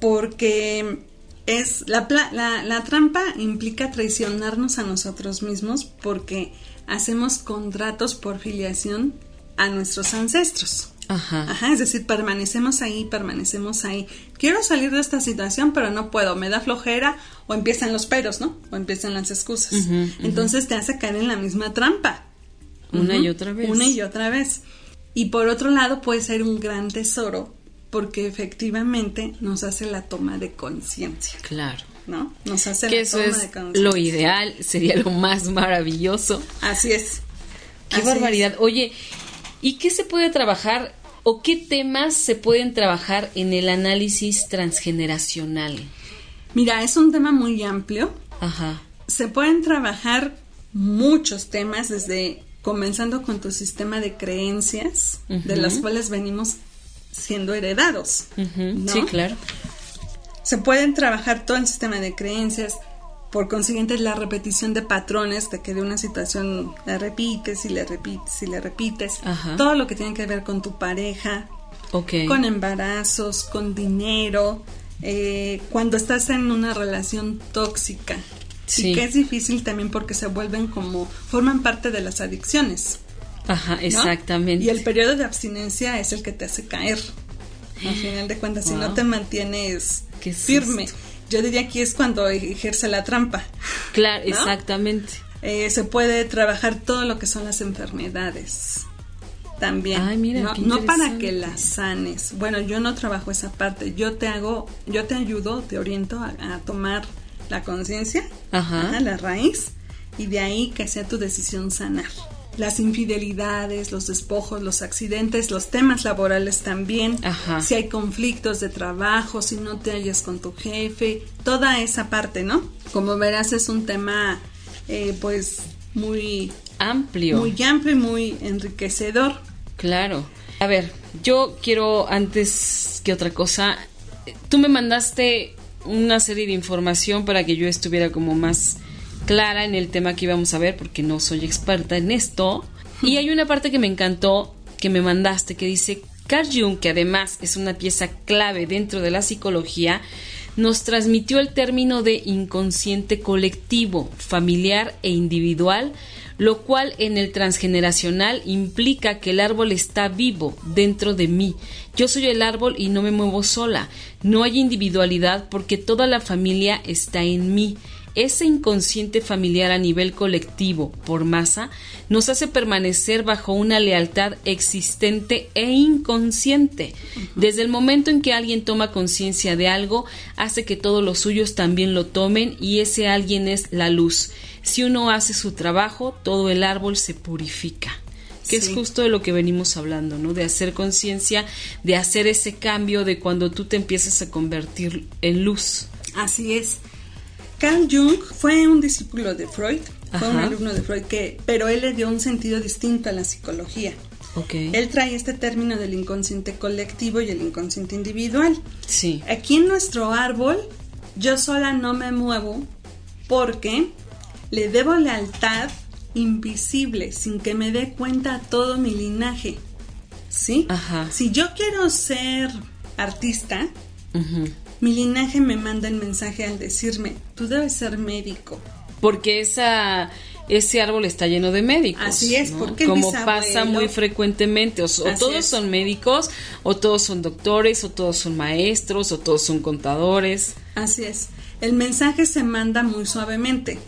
Speaker 2: porque es la, la, la, trampa implica traicionarnos a nosotros mismos porque hacemos contratos por filiación a nuestros ancestros. Ajá. Ajá. Es decir, permanecemos ahí, permanecemos ahí. Quiero salir de esta situación, pero no puedo. Me da flojera o empiezan los peros, ¿no? O empiezan las excusas. Entonces te hace caer en la misma trampa.
Speaker 1: Una y otra vez.
Speaker 2: Una y otra vez. Y por otro lado puede ser un gran tesoro porque efectivamente nos hace la toma de conciencia.
Speaker 1: Claro.
Speaker 2: ¿No? Nos hace
Speaker 1: que eso es lo ideal, sería lo más maravilloso.
Speaker 2: Así es.
Speaker 1: Qué barbaridad. Oye, ¿y qué se puede trabajar o qué temas se pueden trabajar en el análisis transgeneracional?
Speaker 2: Mira, es un tema muy amplio.
Speaker 1: Ajá.
Speaker 2: Se pueden trabajar muchos temas desde comenzando con tu sistema de creencias, de las cuales venimos siendo heredados.
Speaker 1: Sí, claro
Speaker 2: se pueden trabajar todo el sistema de creencias, por consiguiente la repetición de patrones de que de una situación la repites y la repites y la repites, todo lo que tiene que ver con tu pareja, con embarazos, con dinero, eh, cuando estás en una relación tóxica. Sí. Y que es difícil también porque se vuelven como, forman parte de las adicciones.
Speaker 1: Ajá, exactamente.
Speaker 2: Y el periodo de abstinencia es el que te hace caer. Al final de cuentas, si no te mantienes firme. Yo diría que es cuando ejerce la trampa.
Speaker 1: Claro, exactamente.
Speaker 2: Eh, se puede trabajar todo lo que son las enfermedades. También. mira, no, para que las sanes. Bueno, yo no trabajo esa parte. Yo te hago, yo te ayudo, te oriento a, tomar la conciencia, la raíz, y de ahí que sea tu decisión sanar las infidelidades, los despojos, los accidentes, los temas laborales también, si hay conflictos de trabajo, si no te hallas con tu jefe, toda esa parte, ¿no? Como verás es un tema eh, pues muy
Speaker 1: amplio.
Speaker 2: Muy amplio y muy enriquecedor.
Speaker 1: Claro. A ver, yo quiero antes que otra cosa, tú me mandaste una serie de información para que yo estuviera como más clara en el tema que íbamos a ver porque no soy experta en esto. Y hay una parte que me encantó que me mandaste que dice Carl Jung, que además es una pieza clave dentro de la psicología, nos transmitió el término de inconsciente colectivo, familiar e individual, lo cual en el transgeneracional implica que el árbol está vivo dentro de mí. Yo soy el árbol y no me muevo sola. No hay individualidad porque toda la familia está en mí ese inconsciente familiar a nivel colectivo por masa nos hace permanecer bajo una lealtad existente e inconsciente. Desde el momento en que alguien toma conciencia de algo, hace que todos los suyos también lo tomen y ese alguien es la luz. Si uno hace su trabajo, todo el árbol se purifica que es justo de lo que venimos hablando, ¿no? De hacer conciencia, de hacer ese cambio de cuando tú te empiezas a convertir en luz.
Speaker 2: Así es. Carl Jung fue un discípulo de Freud, fue un alumno de Freud, que, pero él le dio un sentido distinto a la psicología.
Speaker 1: Okay.
Speaker 2: Él trae este término del inconsciente colectivo y el inconsciente individual.
Speaker 1: Sí.
Speaker 2: Aquí en nuestro árbol, yo sola no me muevo porque le debo lealtad invisible, sin que me dé cuenta todo mi linaje. ¿Sí?
Speaker 1: Ajá.
Speaker 2: Si yo quiero ser artista, mi linaje me manda el mensaje al decirme, tú debes ser médico.
Speaker 1: Porque esa ese árbol está lleno de médicos.
Speaker 2: Así es, porque
Speaker 1: como pasa muy frecuentemente, o, todos son médicos, o todos son doctores, o todos son maestros, o todos son contadores.
Speaker 2: Así es. El mensaje se manda muy suavemente.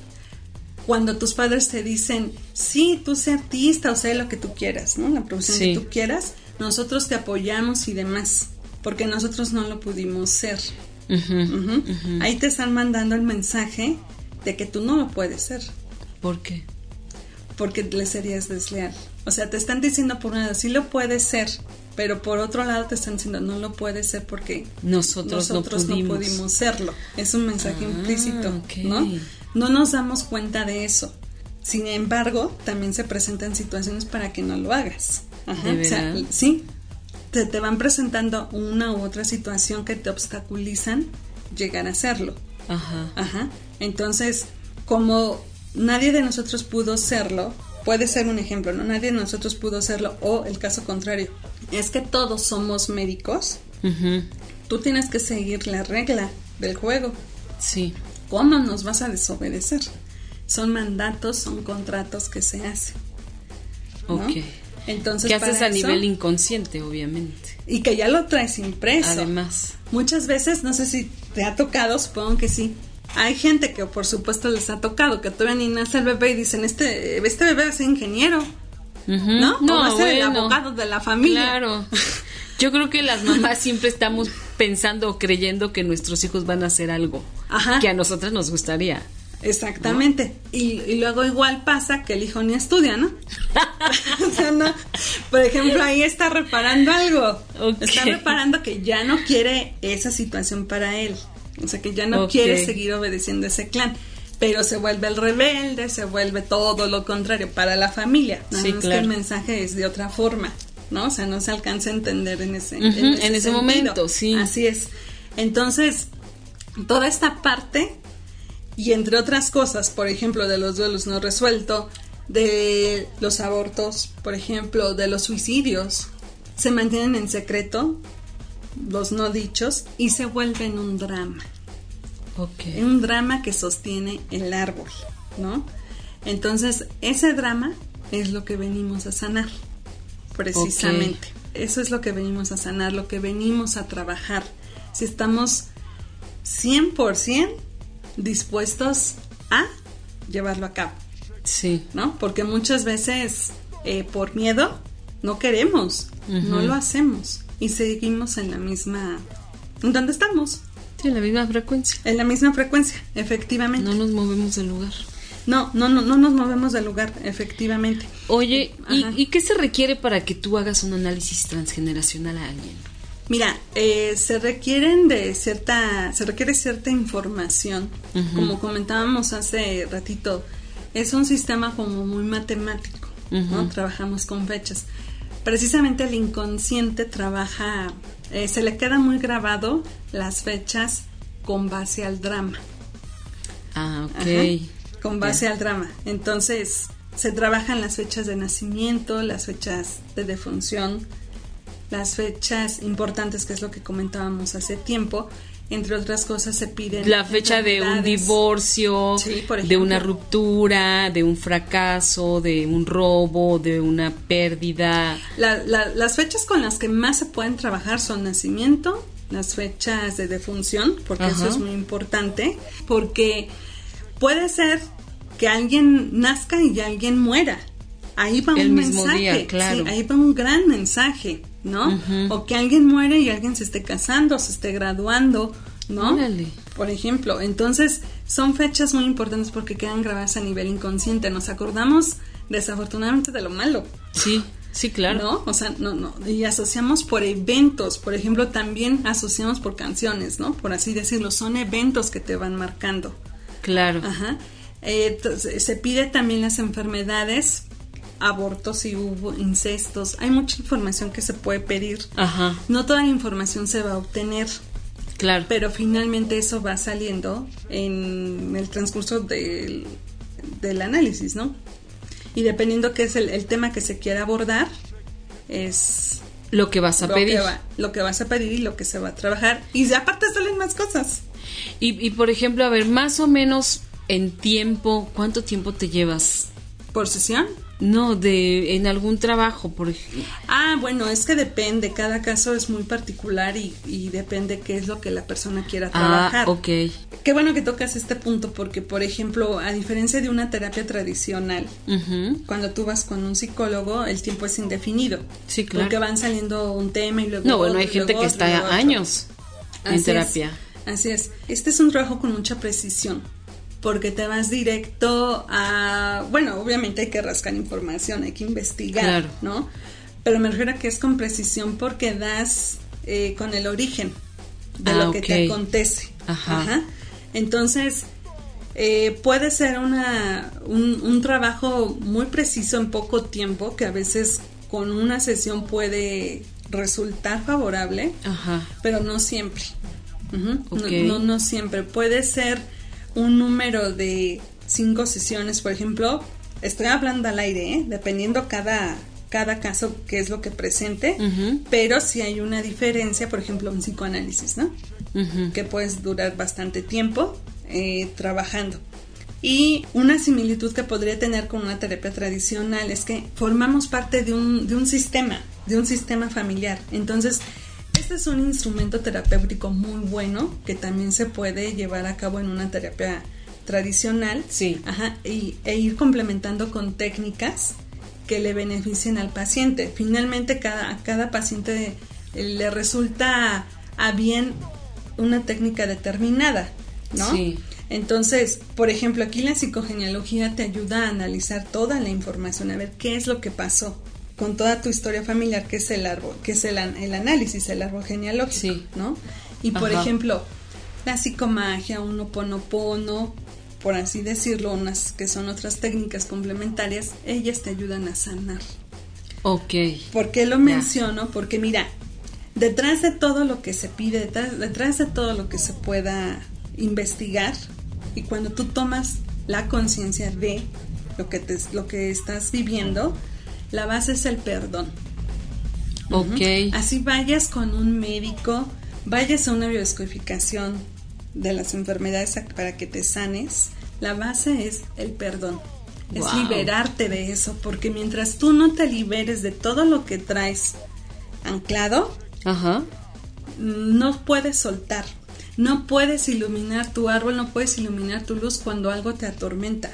Speaker 2: cuando tus padres te dicen, sí, tú sé artista o sé lo que tú quieras, ¿no? La profesión
Speaker 1: Sí.
Speaker 2: que tú quieras, nosotros te apoyamos y demás, porque nosotros no lo pudimos ser. Ahí te están mandando el mensaje de que tú no lo puedes ser,
Speaker 1: ¿Por qué?
Speaker 2: porque le serías desleal. O sea, te están diciendo por un lado, sí lo puedes ser, pero por otro lado te están diciendo, no lo puedes ser porque
Speaker 1: Nosotros,
Speaker 2: nosotros
Speaker 1: no pudimos.
Speaker 2: pudimos serlo. Es un mensaje
Speaker 1: Ah,
Speaker 2: implícito. ¿no? No nos damos cuenta de eso. Sin embargo, también se presentan situaciones para que no lo hagas. Ajá,
Speaker 1: ¿De
Speaker 2: o sea, sí, te, te van presentando una u otra situación que te obstaculizan llegar a hacerlo.
Speaker 1: Ajá.
Speaker 2: Ajá. Entonces, como nadie de nosotros pudo serlo, puede ser un ejemplo, ¿no? Nadie de nosotros pudo serlo, o el caso contrario, es que todos somos médicos,
Speaker 1: Ujú.
Speaker 2: tú tienes que seguir la regla del juego.
Speaker 1: Sí.
Speaker 2: ¿Cómo nos vas a desobedecer? Son mandatos, son contratos que se hacen. ¿no?
Speaker 1: Ok.
Speaker 2: Entonces,
Speaker 1: que haces
Speaker 2: para
Speaker 1: a
Speaker 2: eso-
Speaker 1: nivel inconsciente, obviamente.
Speaker 2: y que ya lo traes impreso.
Speaker 1: Además.
Speaker 2: Muchas veces, no sé si te ha tocado, supongo que sí. Hay gente que por supuesto les ha tocado, que todavía ni nace el bebé y dicen, este, este bebé va a ser ingeniero. ¿no? o va a ser el abogado de la familia.
Speaker 1: Claro. Yo creo que las mamás siempre estamos pensando o creyendo que nuestros hijos van a hacer algo
Speaker 2: Ajá.
Speaker 1: que a nosotras nos gustaría.
Speaker 2: Exactamente. Y, y luego igual pasa que el hijo ni estudia, ¿no? o sea, no. Por ejemplo, ahí está reparando algo. Está reparando que ya no quiere esa situación para él. O sea, que ya no quiere seguir obedeciendo ese clan. Pero se vuelve el rebelde, se vuelve todo lo contrario para la familia. Nada
Speaker 1: Sí,
Speaker 2: más que el mensaje es de otra forma, ¿no? O sea, no se alcanza a entender en ese,
Speaker 1: en ese
Speaker 2: sentido.
Speaker 1: momento, sí.
Speaker 2: Así es. Entonces, toda esta parte y entre otras cosas, por ejemplo, de los duelos no resueltos, de los abortos, por ejemplo, de los suicidios, se mantienen en secreto, los no dichos, y se vuelven un drama. Un drama que sostiene el árbol, ¿no? Entonces, ese drama es lo que venimos a sanar, precisamente. Eso es lo que venimos a sanar, lo que venimos a trabajar. Si estamos 100% dispuestos a llevarlo a cabo,
Speaker 1: Sí.
Speaker 2: ¿no? Porque muchas veces eh, por miedo no queremos, no
Speaker 1: Ujú.
Speaker 2: lo hacemos y seguimos en la misma, en donde estamos,
Speaker 1: Sí, la misma frecuencia.
Speaker 2: en la misma frecuencia, efectivamente.
Speaker 1: No nos movemos del lugar.
Speaker 2: No, no, no, no nos movemos del lugar, efectivamente.
Speaker 1: Oye, ¿y, y qué se requiere para que tú hagas un análisis transgeneracional a alguien?
Speaker 2: Mira, eh, se requieren de cierta, se requiere cierta información, como comentábamos hace ratito, es un sistema como muy matemático, ¿no? Trabajamos con fechas. Precisamente el inconsciente trabaja, eh, se le queda muy grabado las fechas con base al drama.
Speaker 1: Ah, ok.
Speaker 2: Ajá, con base al drama. Entonces, se trabajan las fechas de nacimiento, las fechas de defunción, las fechas importantes, que es lo que comentábamos hace tiempo. Entre otras cosas, se piden.
Speaker 1: La fecha de un divorcio,
Speaker 2: Sí,
Speaker 1: de una ruptura, de un fracaso, de un robo, de una pérdida.
Speaker 2: La- la- las fechas con las que más se pueden trabajar son nacimiento, las fechas de defunción, porque eso es muy importante, porque puede ser que alguien nazca y alguien muera. Ahí va
Speaker 1: El
Speaker 2: un
Speaker 1: mismo
Speaker 2: mensaje,
Speaker 1: día, claro.
Speaker 2: sí, ahí va un gran mensaje, ¿no? O que alguien muere y alguien se esté casando, se esté graduando, ¿no?
Speaker 1: Órale.
Speaker 2: Por ejemplo, entonces son fechas muy importantes porque quedan grabadas a nivel inconsciente. Nos acordamos desafortunadamente de lo malo.
Speaker 1: Sí, sí, claro.
Speaker 2: ¿No? O sea, no, no. Y asociamos por eventos. Por ejemplo, también asociamos por canciones, ¿no? Por así decirlo. Son eventos que te van marcando.
Speaker 1: Claro.
Speaker 2: Ajá. Eh, entonces, se pide también las enfermedades, abortos si hubo, incestos. Hay mucha información que se puede pedir.
Speaker 1: Ajá,
Speaker 2: No toda la información se va a obtener,
Speaker 1: claro.
Speaker 2: pero finalmente eso va saliendo en el transcurso del, del análisis, ¿no? Y dependiendo qué es el, el tema que se quiera abordar, es
Speaker 1: Lo que vas a
Speaker 2: lo
Speaker 1: pedir.
Speaker 2: que, va- lo que vas a pedir y lo que se va a trabajar. Y aparte salen más cosas.
Speaker 1: Y, y por ejemplo, a ver, más o menos en tiempo, ¿cuánto tiempo te llevas
Speaker 2: ¿Por sesión?
Speaker 1: No, de en algún trabajo, por ejemplo.
Speaker 2: Ah, bueno, es que depende, cada caso es muy particular y, y depende qué es lo que la persona quiera trabajar.
Speaker 1: Ah, ok.
Speaker 2: Qué bueno que tocas este punto porque, por ejemplo, a diferencia de una terapia tradicional, cuando tú vas con un psicólogo, el tiempo es indefinido.
Speaker 1: Sí, claro.
Speaker 2: Porque van saliendo un tema y luego
Speaker 1: No, bueno,
Speaker 2: otro,
Speaker 1: hay gente que
Speaker 2: otro,
Speaker 1: está años en
Speaker 2: Así es,
Speaker 1: terapia.
Speaker 2: así es. Este es un trabajo con mucha precisión. Porque te vas directo a. Bueno, obviamente hay que rascar información, hay que investigar,
Speaker 1: Claro.
Speaker 2: ¿no? Pero me refiero a que es con precisión porque das eh, con el origen de
Speaker 1: Ah,
Speaker 2: lo que te acontece.
Speaker 1: Ajá.
Speaker 2: Entonces, eh, puede ser una, un, un trabajo muy preciso en poco tiempo, que a veces con una sesión puede resultar favorable,
Speaker 1: Ajá.
Speaker 2: pero no siempre. No, no, no siempre. Puede ser un número de cinco sesiones, por ejemplo. Estoy hablando al aire, ¿eh? dependiendo cada, cada caso qué es lo que presente, pero si hay una diferencia, por ejemplo, un psicoanálisis, ¿no? Que puedes durar bastante tiempo eh, trabajando. Y una similitud que podría tener con una terapia tradicional es que formamos parte de un, de un sistema, de un sistema familiar. Entonces, este es un instrumento terapéutico muy bueno que también se puede llevar a cabo en una terapia tradicional.
Speaker 1: Sí.
Speaker 2: Ajá, y, e ir complementando con técnicas que le beneficien al paciente. Finalmente, cada, a cada paciente le resulta a bien una técnica determinada, ¿no?
Speaker 1: Sí.
Speaker 2: Entonces, por ejemplo, aquí la psicogenealogía te ayuda a analizar toda la información, a ver qué es lo que pasó con toda tu historia familiar, que es el árbol, que es el, el análisis, el árbol genealógico,
Speaker 1: Sí.
Speaker 2: ¿no? Y por ejemplo, la psicomagia, un oponopono, por así decirlo, unas que son otras técnicas complementarias, ellas te ayudan a sanar.
Speaker 1: Ok.
Speaker 2: ¿Por qué lo menciono? Porque mira, detrás de todo lo que se pide, detrás, detrás de todo lo que se pueda investigar, y cuando tú tomas la conciencia de lo que, te, lo que estás viviendo, la base es el perdón.
Speaker 1: Ok.
Speaker 2: Así vayas con un médico, vayas a una biodescodificación de las enfermedades para que te sanes, la base es el perdón. Es liberarte de eso, porque mientras tú no te liberes de todo lo que traes anclado,
Speaker 1: Ajá.
Speaker 2: no puedes soltar. No puedes iluminar tu árbol, no puedes iluminar tu luz cuando algo te atormenta.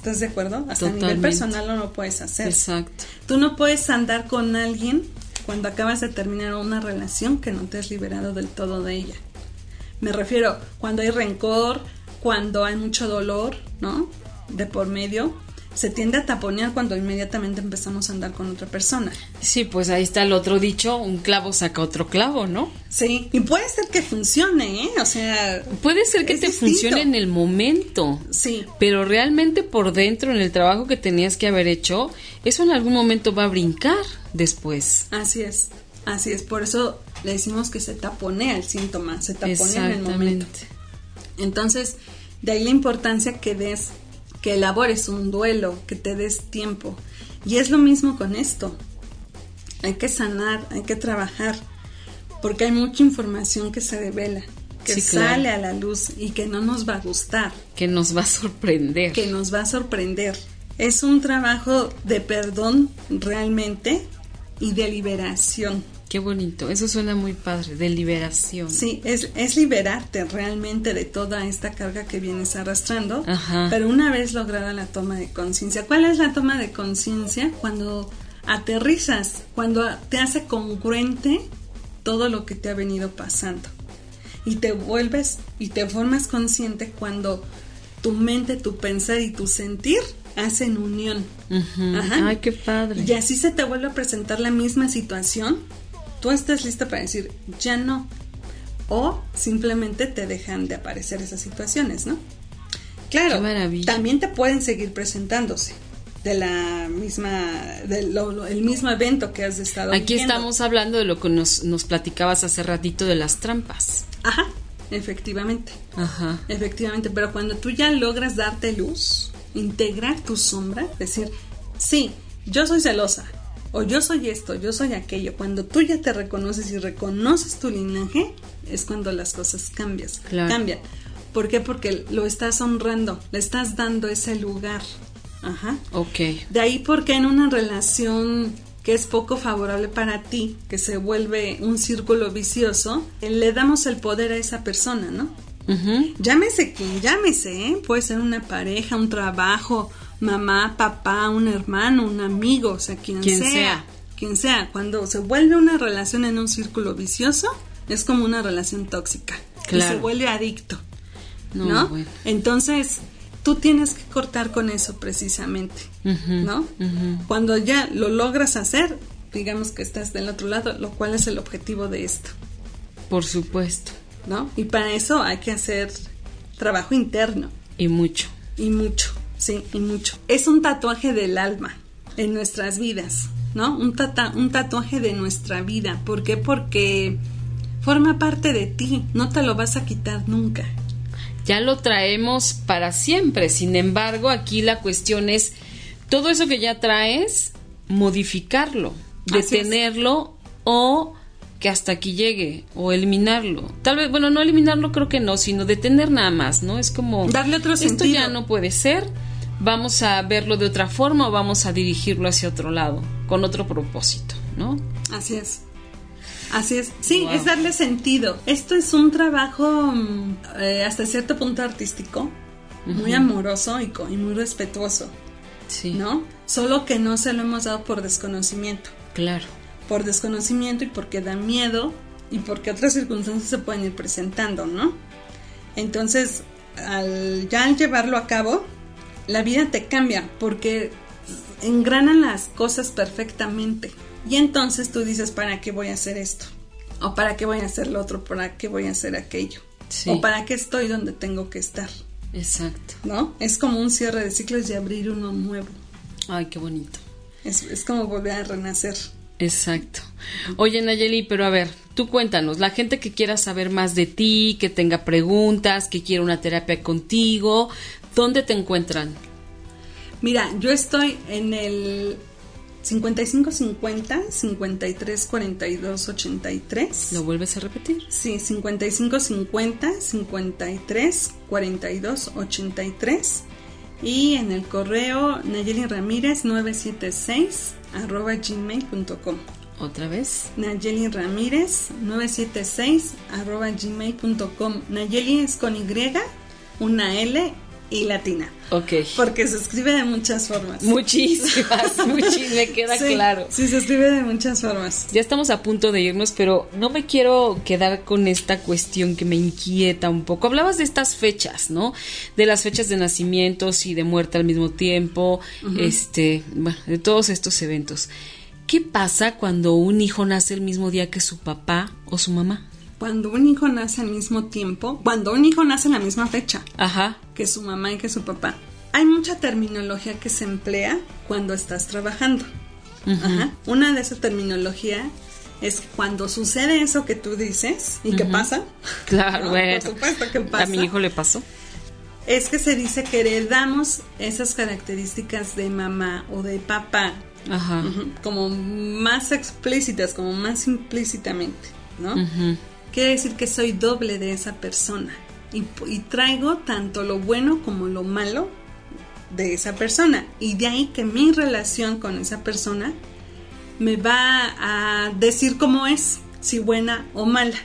Speaker 2: ¿Estás de acuerdo? Hasta a nivel
Speaker 1: Totalmente.
Speaker 2: personal no lo puedes hacer.
Speaker 1: Exacto.
Speaker 2: Tú no puedes andar con alguien cuando acabas de terminar una relación que no te has liberado del todo de ella. Me refiero cuando hay rencor, cuando hay mucho dolor, ¿no? De por medio. Se tiende a taponear cuando inmediatamente empezamos a andar con otra persona.
Speaker 1: Sí, pues ahí está el otro dicho, un clavo saca otro clavo, ¿no?
Speaker 2: Sí, y puede ser que funcione, ¿eh? O sea,
Speaker 1: Puede ser que te
Speaker 2: distinto.
Speaker 1: funcione en el momento,
Speaker 2: sí,
Speaker 1: pero realmente por dentro, en el trabajo que tenías que haber hecho, eso en algún momento va a brincar después.
Speaker 2: así es. Así es, por eso le decimos que se taponea el síntoma, se taponea en el momento. Entonces, de ahí la importancia que des, que elabores un duelo, que te des tiempo. Y es lo mismo con esto. Hay que sanar, hay que trabajar, porque hay mucha información que se devela, que
Speaker 1: Sí, claro.
Speaker 2: sale a la luz y que no nos va a gustar,
Speaker 1: Que nos va a sorprender.
Speaker 2: que nos va a sorprender. Es un trabajo de perdón realmente y de liberación.
Speaker 1: Qué bonito, eso suena muy padre, de liberación.
Speaker 2: Sí, es, es liberarte realmente de toda esta carga que vienes arrastrando,
Speaker 1: Ajá.
Speaker 2: pero una vez lograda la toma de conciencia. ¿Cuál es la toma de conciencia? Cuando aterrizas, cuando te hace congruente todo lo que te ha venido pasando. Y te vuelves y te formas consciente cuando tu mente, tu pensar y tu sentir hacen unión.
Speaker 1: Ujú.
Speaker 2: Ajá.
Speaker 1: Ay, qué padre.
Speaker 2: Y así se te vuelve a presentar la misma situación, tú estás lista para decir, ya no. O simplemente te dejan de aparecer esas situaciones, ¿no? Claro, también te pueden seguir presentándose de la misma, del el mismo evento que has estado
Speaker 1: Aquí
Speaker 2: viviendo.
Speaker 1: estamos hablando de lo que nos, nos platicabas hace ratito de las trampas.
Speaker 2: Ajá, efectivamente.
Speaker 1: Ajá.
Speaker 2: Efectivamente, pero cuando tú ya logras darte luz, integrar tu sombra, decir, sí, yo soy celosa, o yo soy esto, yo soy aquello, cuando tú ya te reconoces y reconoces tu linaje, es cuando las cosas cambias,
Speaker 1: Claro.
Speaker 2: cambian. ¿Por qué? Porque lo estás honrando, le estás dando ese lugar Ajá.
Speaker 1: Ok.
Speaker 2: De ahí porque en una relación que es poco favorable para ti, que se vuelve un círculo vicioso, eh, le damos el poder a esa persona, ¿no?
Speaker 1: Ujú.
Speaker 2: Llámese quien llámese, ¿eh? Puede ser una pareja, un trabajo, mamá, papá, un hermano, un amigo, o sea, quien,
Speaker 1: Quien
Speaker 2: sea,
Speaker 1: sea.
Speaker 2: Quien sea. Cuando se vuelve una relación en un círculo vicioso, es como una relación tóxica. Y
Speaker 1: Claro.
Speaker 2: se vuelve adicto.
Speaker 1: No,
Speaker 2: ¿no?
Speaker 1: bueno.
Speaker 2: Entonces, tú tienes que cortar con eso precisamente, ¿no? Cuando ya lo logras hacer, digamos que estás del otro lado, lo cual es el objetivo de esto,
Speaker 1: Por supuesto.
Speaker 2: ¿no? Y para eso hay que hacer trabajo interno
Speaker 1: Y mucho.
Speaker 2: y mucho, sí, y mucho. Es un tatuaje del alma en nuestras vidas, ¿no? Un, tata- un tatuaje de nuestra vida. ¿Por qué? Porque forma parte de ti, no te lo vas a quitar nunca.
Speaker 1: ya lo traemos para siempre. Sin embargo, aquí la cuestión es todo eso que ya traes, modificarlo,
Speaker 2: Así es.
Speaker 1: detenerlo o que hasta aquí llegue o eliminarlo. Tal vez, bueno, no eliminarlo creo que no, sino detener nada más, ¿no? Es como
Speaker 2: Darle otro
Speaker 1: esto
Speaker 2: sentido.
Speaker 1: ya no puede ser. Vamos a verlo de otra forma o vamos a dirigirlo hacia otro lado, con otro propósito, ¿no?
Speaker 2: Así es. Así es. Sí,
Speaker 1: Wow.
Speaker 2: es darle sentido. Esto es un trabajo mm, eh, hasta cierto punto artístico, muy amoroso y, y muy respetuoso,
Speaker 1: Sí.
Speaker 2: ¿no? Solo que no se lo hemos dado por desconocimiento.
Speaker 1: Claro.
Speaker 2: Por desconocimiento y porque da miedo y porque otras circunstancias se pueden ir presentando, ¿no? Entonces, al, ya al llevarlo a cabo, la vida te cambia porque engranan las cosas perfectamente. Y entonces tú dices, ¿para qué voy a hacer esto? ¿O para qué voy a hacer lo otro? ¿Para qué voy a hacer aquello?
Speaker 1: Sí.
Speaker 2: ¿O para qué estoy donde tengo que estar?
Speaker 1: Exacto.
Speaker 2: ¿No? Es como un cierre de ciclos y abrir uno nuevo.
Speaker 1: Ay, qué bonito.
Speaker 2: Es, es como volver a renacer.
Speaker 1: Exacto. Oye, Nayeli, pero a ver, tú cuéntanos, la gente que quiera saber más de ti, que tenga preguntas, que quiera una terapia contigo, ¿dónde te encuentran?
Speaker 2: Mira, yo estoy en el 5550 53 42 83.
Speaker 1: ¿Lo vuelves a repetir?
Speaker 2: Sí, 5550 53 42 83. Y en el correo Nayeli Ramírez 976 arroba gmail.com.
Speaker 1: ¿Otra vez?
Speaker 2: Nayeli Ramírez 976 arroba gmail.com. Nayeli es con Y, una L y latina.
Speaker 1: Ok.
Speaker 2: Porque se escribe de muchas formas.
Speaker 1: Muchísimas, muchísimas, me queda
Speaker 2: Sí,
Speaker 1: claro.
Speaker 2: Sí, se escribe de muchas formas.
Speaker 1: Ya estamos a punto de irnos, pero no me quiero quedar con esta cuestión que me inquieta un poco. Hablabas de estas fechas, ¿no? De las fechas de nacimientos y de muerte al mismo tiempo, este, bueno, de todos estos eventos. ¿Qué pasa cuando un hijo nace el mismo día que su papá o su mamá?
Speaker 2: Cuando un hijo nace al mismo tiempo, cuando un hijo nace en la misma fecha
Speaker 1: Ajá,
Speaker 2: que su mamá y que su papá, hay mucha terminología que se emplea cuando estás trabajando. Ajá. Una de esa terminología es cuando sucede eso que tú dices y que pasa.
Speaker 1: claro,
Speaker 2: No,
Speaker 1: bueno.
Speaker 2: Por supuesto que pasa.
Speaker 1: A mi hijo le pasó.
Speaker 2: Es que se dice que heredamos esas características de mamá o de papá
Speaker 1: Ajá.
Speaker 2: Como más explícitas, como más implícitamente, ¿no?
Speaker 1: Ujú.
Speaker 2: Quiere decir que soy doble de esa persona y, y traigo tanto lo bueno como lo malo de esa persona. Y de ahí que mi relación con esa persona me va a decir cómo es, si buena o mala.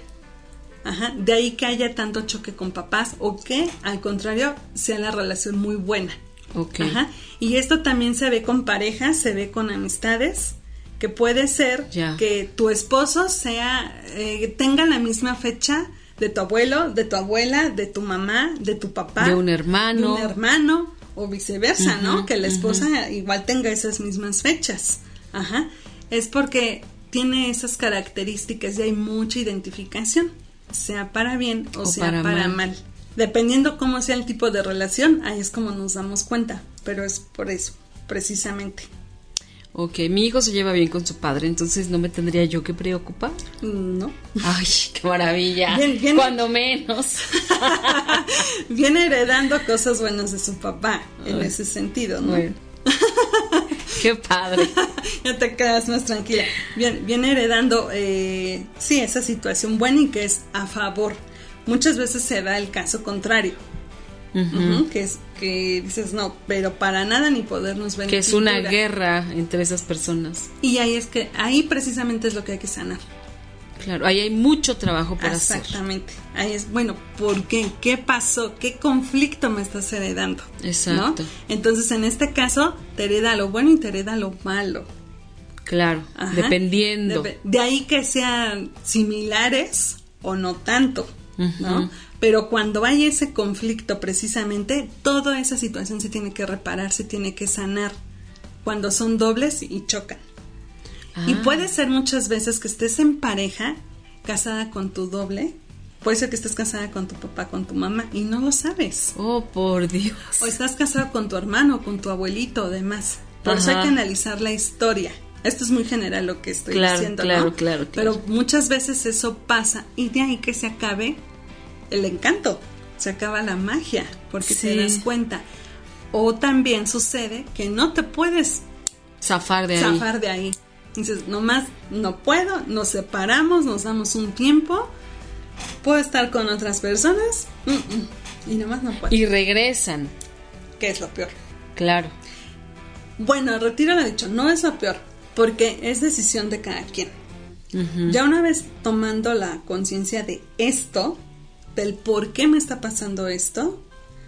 Speaker 2: Ajá, de ahí que haya tanto choque con papás o que al contrario sea la relación muy buena.
Speaker 1: Ok.
Speaker 2: Ajá. Y esto también se ve con parejas, se ve con amistades, que puede ser que tu esposo sea, eh, tenga la misma fecha de tu abuelo, de tu abuela, de tu mamá, de tu papá,
Speaker 1: De un hermano.
Speaker 2: de un hermano o viceversa, ¿no? Que la esposa igual tenga esas mismas fechas. Ajá. Es porque tiene esas características y hay mucha identificación, sea para bien o,
Speaker 1: O
Speaker 2: sea
Speaker 1: para
Speaker 2: para,
Speaker 1: mal.
Speaker 2: mal. Dependiendo cómo sea el tipo de relación, ahí es como nos damos cuenta, pero es por eso, precisamente.
Speaker 1: Ok, mi hijo se lleva bien con su padre, entonces no me tendría yo que preocupar.
Speaker 2: ¿No?
Speaker 1: Ay, qué maravilla.
Speaker 2: Bien, bien.
Speaker 1: Cuando menos.
Speaker 2: Viene heredando cosas buenas de su papá en ese sentido, ¿no?
Speaker 1: Bueno. Qué padre.
Speaker 2: ya te quedas más tranquila. Bien, viene heredando, eh, sí, esa situación buena y que es a favor. Muchas veces se da el caso contrario, Que es que dices no, pero para nada ni podernos ver.
Speaker 1: Que es una
Speaker 2: pintura".
Speaker 1: guerra entre esas personas.
Speaker 2: Y ahí es que, ahí precisamente es lo que hay que sanar.
Speaker 1: Claro, ahí hay mucho trabajo por hacer.
Speaker 2: Exactamente. Ahí es, bueno, ¿por qué? ¿Qué pasó? ¿Qué conflicto me estás heredando?
Speaker 1: Exacto.
Speaker 2: ¿No? Entonces, en este caso, te hereda lo bueno y te hereda lo malo.
Speaker 1: Claro,
Speaker 2: Ajá.
Speaker 1: dependiendo.
Speaker 2: Dep- de ahí que sean similares o no tanto, ¿no? Pero cuando hay ese conflicto precisamente, toda esa situación se tiene que reparar, se tiene que sanar. Cuando son dobles y chocan. Y
Speaker 1: Ah.
Speaker 2: puede ser muchas veces que estés en pareja, casada con tu doble. Puede ser que estés casada con tu papá, con tu mamá y no lo sabes.
Speaker 1: Oh, por Dios.
Speaker 2: O estás casado con tu hermano, con tu abuelito o demás. Por eso hay que analizar la historia. Esto es muy general lo que estoy
Speaker 1: Claro,
Speaker 2: diciendo,
Speaker 1: claro,
Speaker 2: ¿no?
Speaker 1: claro, claro.
Speaker 2: Pero muchas veces eso pasa y de ahí que se acabe el encanto, se acaba la magia, porque te das cuenta. O también sucede que no te puedes
Speaker 1: Zafar de ahí.
Speaker 2: zafar de ahí. Dices, nomás no puedo, nos separamos, nos damos un tiempo, puedo estar con otras personas mm, mm, y nomás no puedo.
Speaker 1: Y regresan.
Speaker 2: ¿Qué es lo peor?
Speaker 1: Claro.
Speaker 2: Bueno, retiro lo dicho, no es lo peor, porque es decisión de cada quien. Ya una vez tomando la conciencia de esto, del por qué me está pasando esto,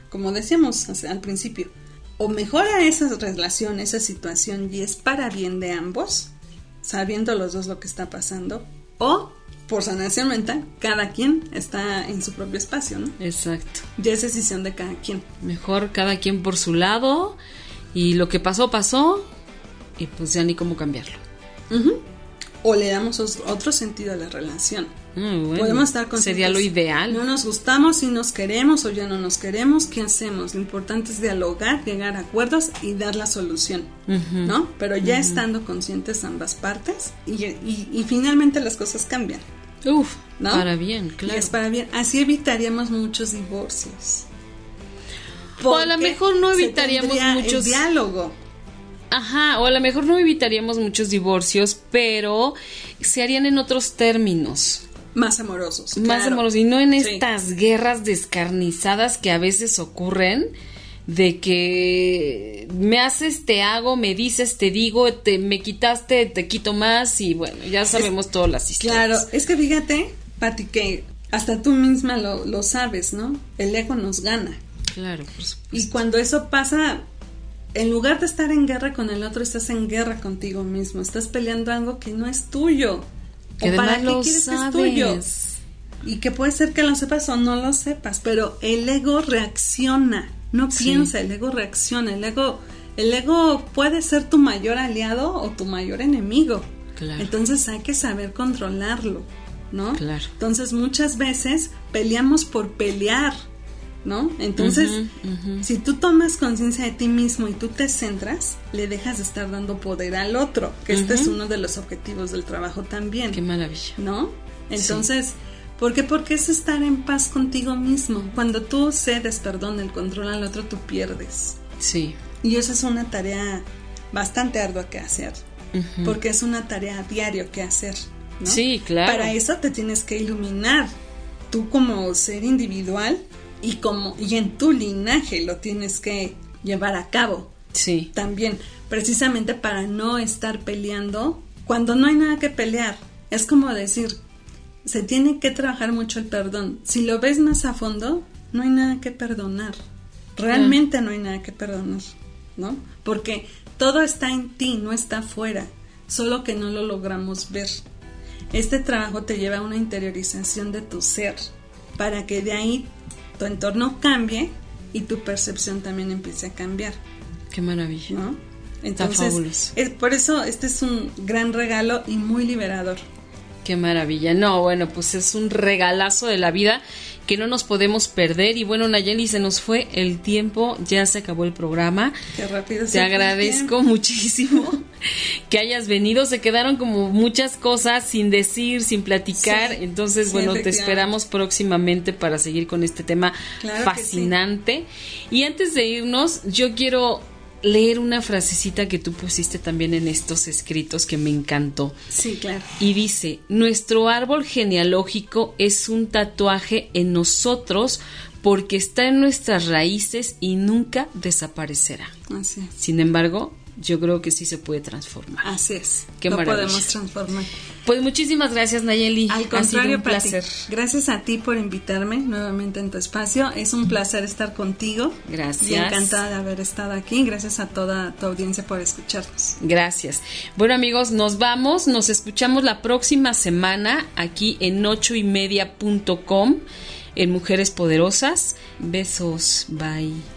Speaker 2: como decíamos al principio, o mejora esa relación, esa situación y es para bien de ambos, sabiendo los dos lo que está pasando, o por sanación mental, cada quien está en su propio espacio, ¿no?
Speaker 1: Exacto.
Speaker 2: Ya es decisión de cada quien.
Speaker 1: Mejor cada quien por su lado. Y lo que pasó, pasó. Y pues ya ni cómo cambiarlo.
Speaker 2: O le damos os- otro sentido a la relación.
Speaker 1: Bueno.
Speaker 2: Podemos estar conscientes.
Speaker 1: Sería lo ideal.
Speaker 2: No nos gustamos, si nos queremos o ya no nos queremos, ¿qué hacemos? Lo importante es dialogar, llegar a acuerdos y dar la solución. ¿no? Pero ya estando conscientes ambas partes y, y- y finalmente las cosas cambian,
Speaker 1: Uf,
Speaker 2: ¿no?
Speaker 1: para bien,
Speaker 2: Y
Speaker 1: claro.
Speaker 2: es para bien. Así evitaríamos muchos divorcios.
Speaker 1: O a lo mejor no evitaríamos
Speaker 2: el
Speaker 1: muchos-
Speaker 2: diálogo.
Speaker 1: Ajá, o a lo mejor no evitaríamos muchos divorcios, pero se harían en otros términos.
Speaker 2: Más amorosos.
Speaker 1: Más
Speaker 2: claro.
Speaker 1: amorosos y no en
Speaker 2: Sí.
Speaker 1: estas guerras descarnizadas que a veces ocurren de que me haces, te hago, me dices, te digo, te, me quitaste, te quito más y bueno, ya sabemos todas las
Speaker 2: Claro,
Speaker 1: historias.
Speaker 2: es que fíjate, Pati, que hasta tú misma lo, lo sabes, ¿no? El ego nos gana.
Speaker 1: Claro, por supuesto.
Speaker 2: Y cuando eso pasa, en lugar de estar en guerra con el otro, estás en guerra contigo mismo. Estás peleando algo que no es tuyo.
Speaker 1: Que
Speaker 2: ¿O para qué quieres que es tuyo? Y que puede ser que lo sepas o no lo sepas, pero el ego reacciona, no
Speaker 1: Sí.
Speaker 2: piensa, el ego reacciona, el ego, el ego puede ser tu mayor aliado o tu mayor enemigo.
Speaker 1: Claro.
Speaker 2: Entonces hay que saber controlarlo, ¿no?
Speaker 1: Claro.
Speaker 2: Entonces muchas veces peleamos por pelear, ¿no? Entonces, si tú tomas conciencia de ti mismo y tú te centras, le dejas de estar dando poder al otro, que este es uno de los objetivos del trabajo también.
Speaker 1: Qué maravilla.
Speaker 2: ¿no? Entonces, ¿por qué? Porque es estar en paz contigo mismo. Cuando tú cedes, perdón, el control al otro, tú pierdes.
Speaker 1: Sí.
Speaker 2: Y eso es una tarea bastante ardua que hacer, porque es una tarea diario que hacer, ¿no?
Speaker 1: Sí, claro.
Speaker 2: Para eso te tienes que iluminar, tú como ser individual y como y en tu linaje lo tienes que llevar a cabo
Speaker 1: Sí.
Speaker 2: también, precisamente para no estar peleando cuando no hay nada que pelear. Es como decir, se tiene que trabajar mucho el perdón. Si lo ves más a fondo, no hay nada que perdonar. Realmente no hay nada que perdonar, ¿no? Porque todo está en ti, no está afuera, solo que no lo logramos ver. Este trabajo te lleva a una interiorización de tu ser, para que de ahí tu entorno cambie y tu percepción también empiece a cambiar.
Speaker 1: Qué maravilla.
Speaker 2: ¿no?
Speaker 1: Está
Speaker 2: Entonces,
Speaker 1: fabuloso.
Speaker 2: es, por eso este es un gran regalo y muy liberador.
Speaker 1: Qué maravilla. No, bueno, pues es un regalazo de la vida que no nos podemos perder. Y bueno, Nayeli, se nos fue el tiempo, ya se acabó el programa.
Speaker 2: Qué rápido se
Speaker 1: Te agradezco muchísimo que hayas venido. Se quedaron como muchas cosas sin decir, sin platicar.
Speaker 2: Sí,
Speaker 1: Entonces,
Speaker 2: sí,
Speaker 1: bueno, te esperamos próximamente para seguir con este tema
Speaker 2: Claro
Speaker 1: fascinante. Y antes de irnos, yo quiero leer una frasecita que tú pusiste también en estos escritos que me encantó.
Speaker 2: Sí, claro.
Speaker 1: Y dice, nuestro árbol genealógico es un tatuaje en nosotros porque está en nuestras raíces y nunca desaparecerá.
Speaker 2: Así.
Speaker 1: Sin embargo, yo creo que sí se puede transformar.
Speaker 2: Así es.
Speaker 1: Qué
Speaker 2: Lo
Speaker 1: maravilla.
Speaker 2: podemos transformar.
Speaker 1: Pues muchísimas gracias, Nayeli.
Speaker 2: Al contrario,
Speaker 1: un
Speaker 2: Pati,
Speaker 1: placer.
Speaker 2: gracias a ti por invitarme nuevamente en tu espacio. Es un placer estar contigo.
Speaker 1: Gracias.
Speaker 2: Y encantada de haber estado aquí. Gracias a toda tu audiencia por escucharnos.
Speaker 1: Gracias. Bueno amigos, nos vamos, nos escuchamos la próxima semana aquí en ocho y media.com en Mujeres Poderosas. Besos, bye.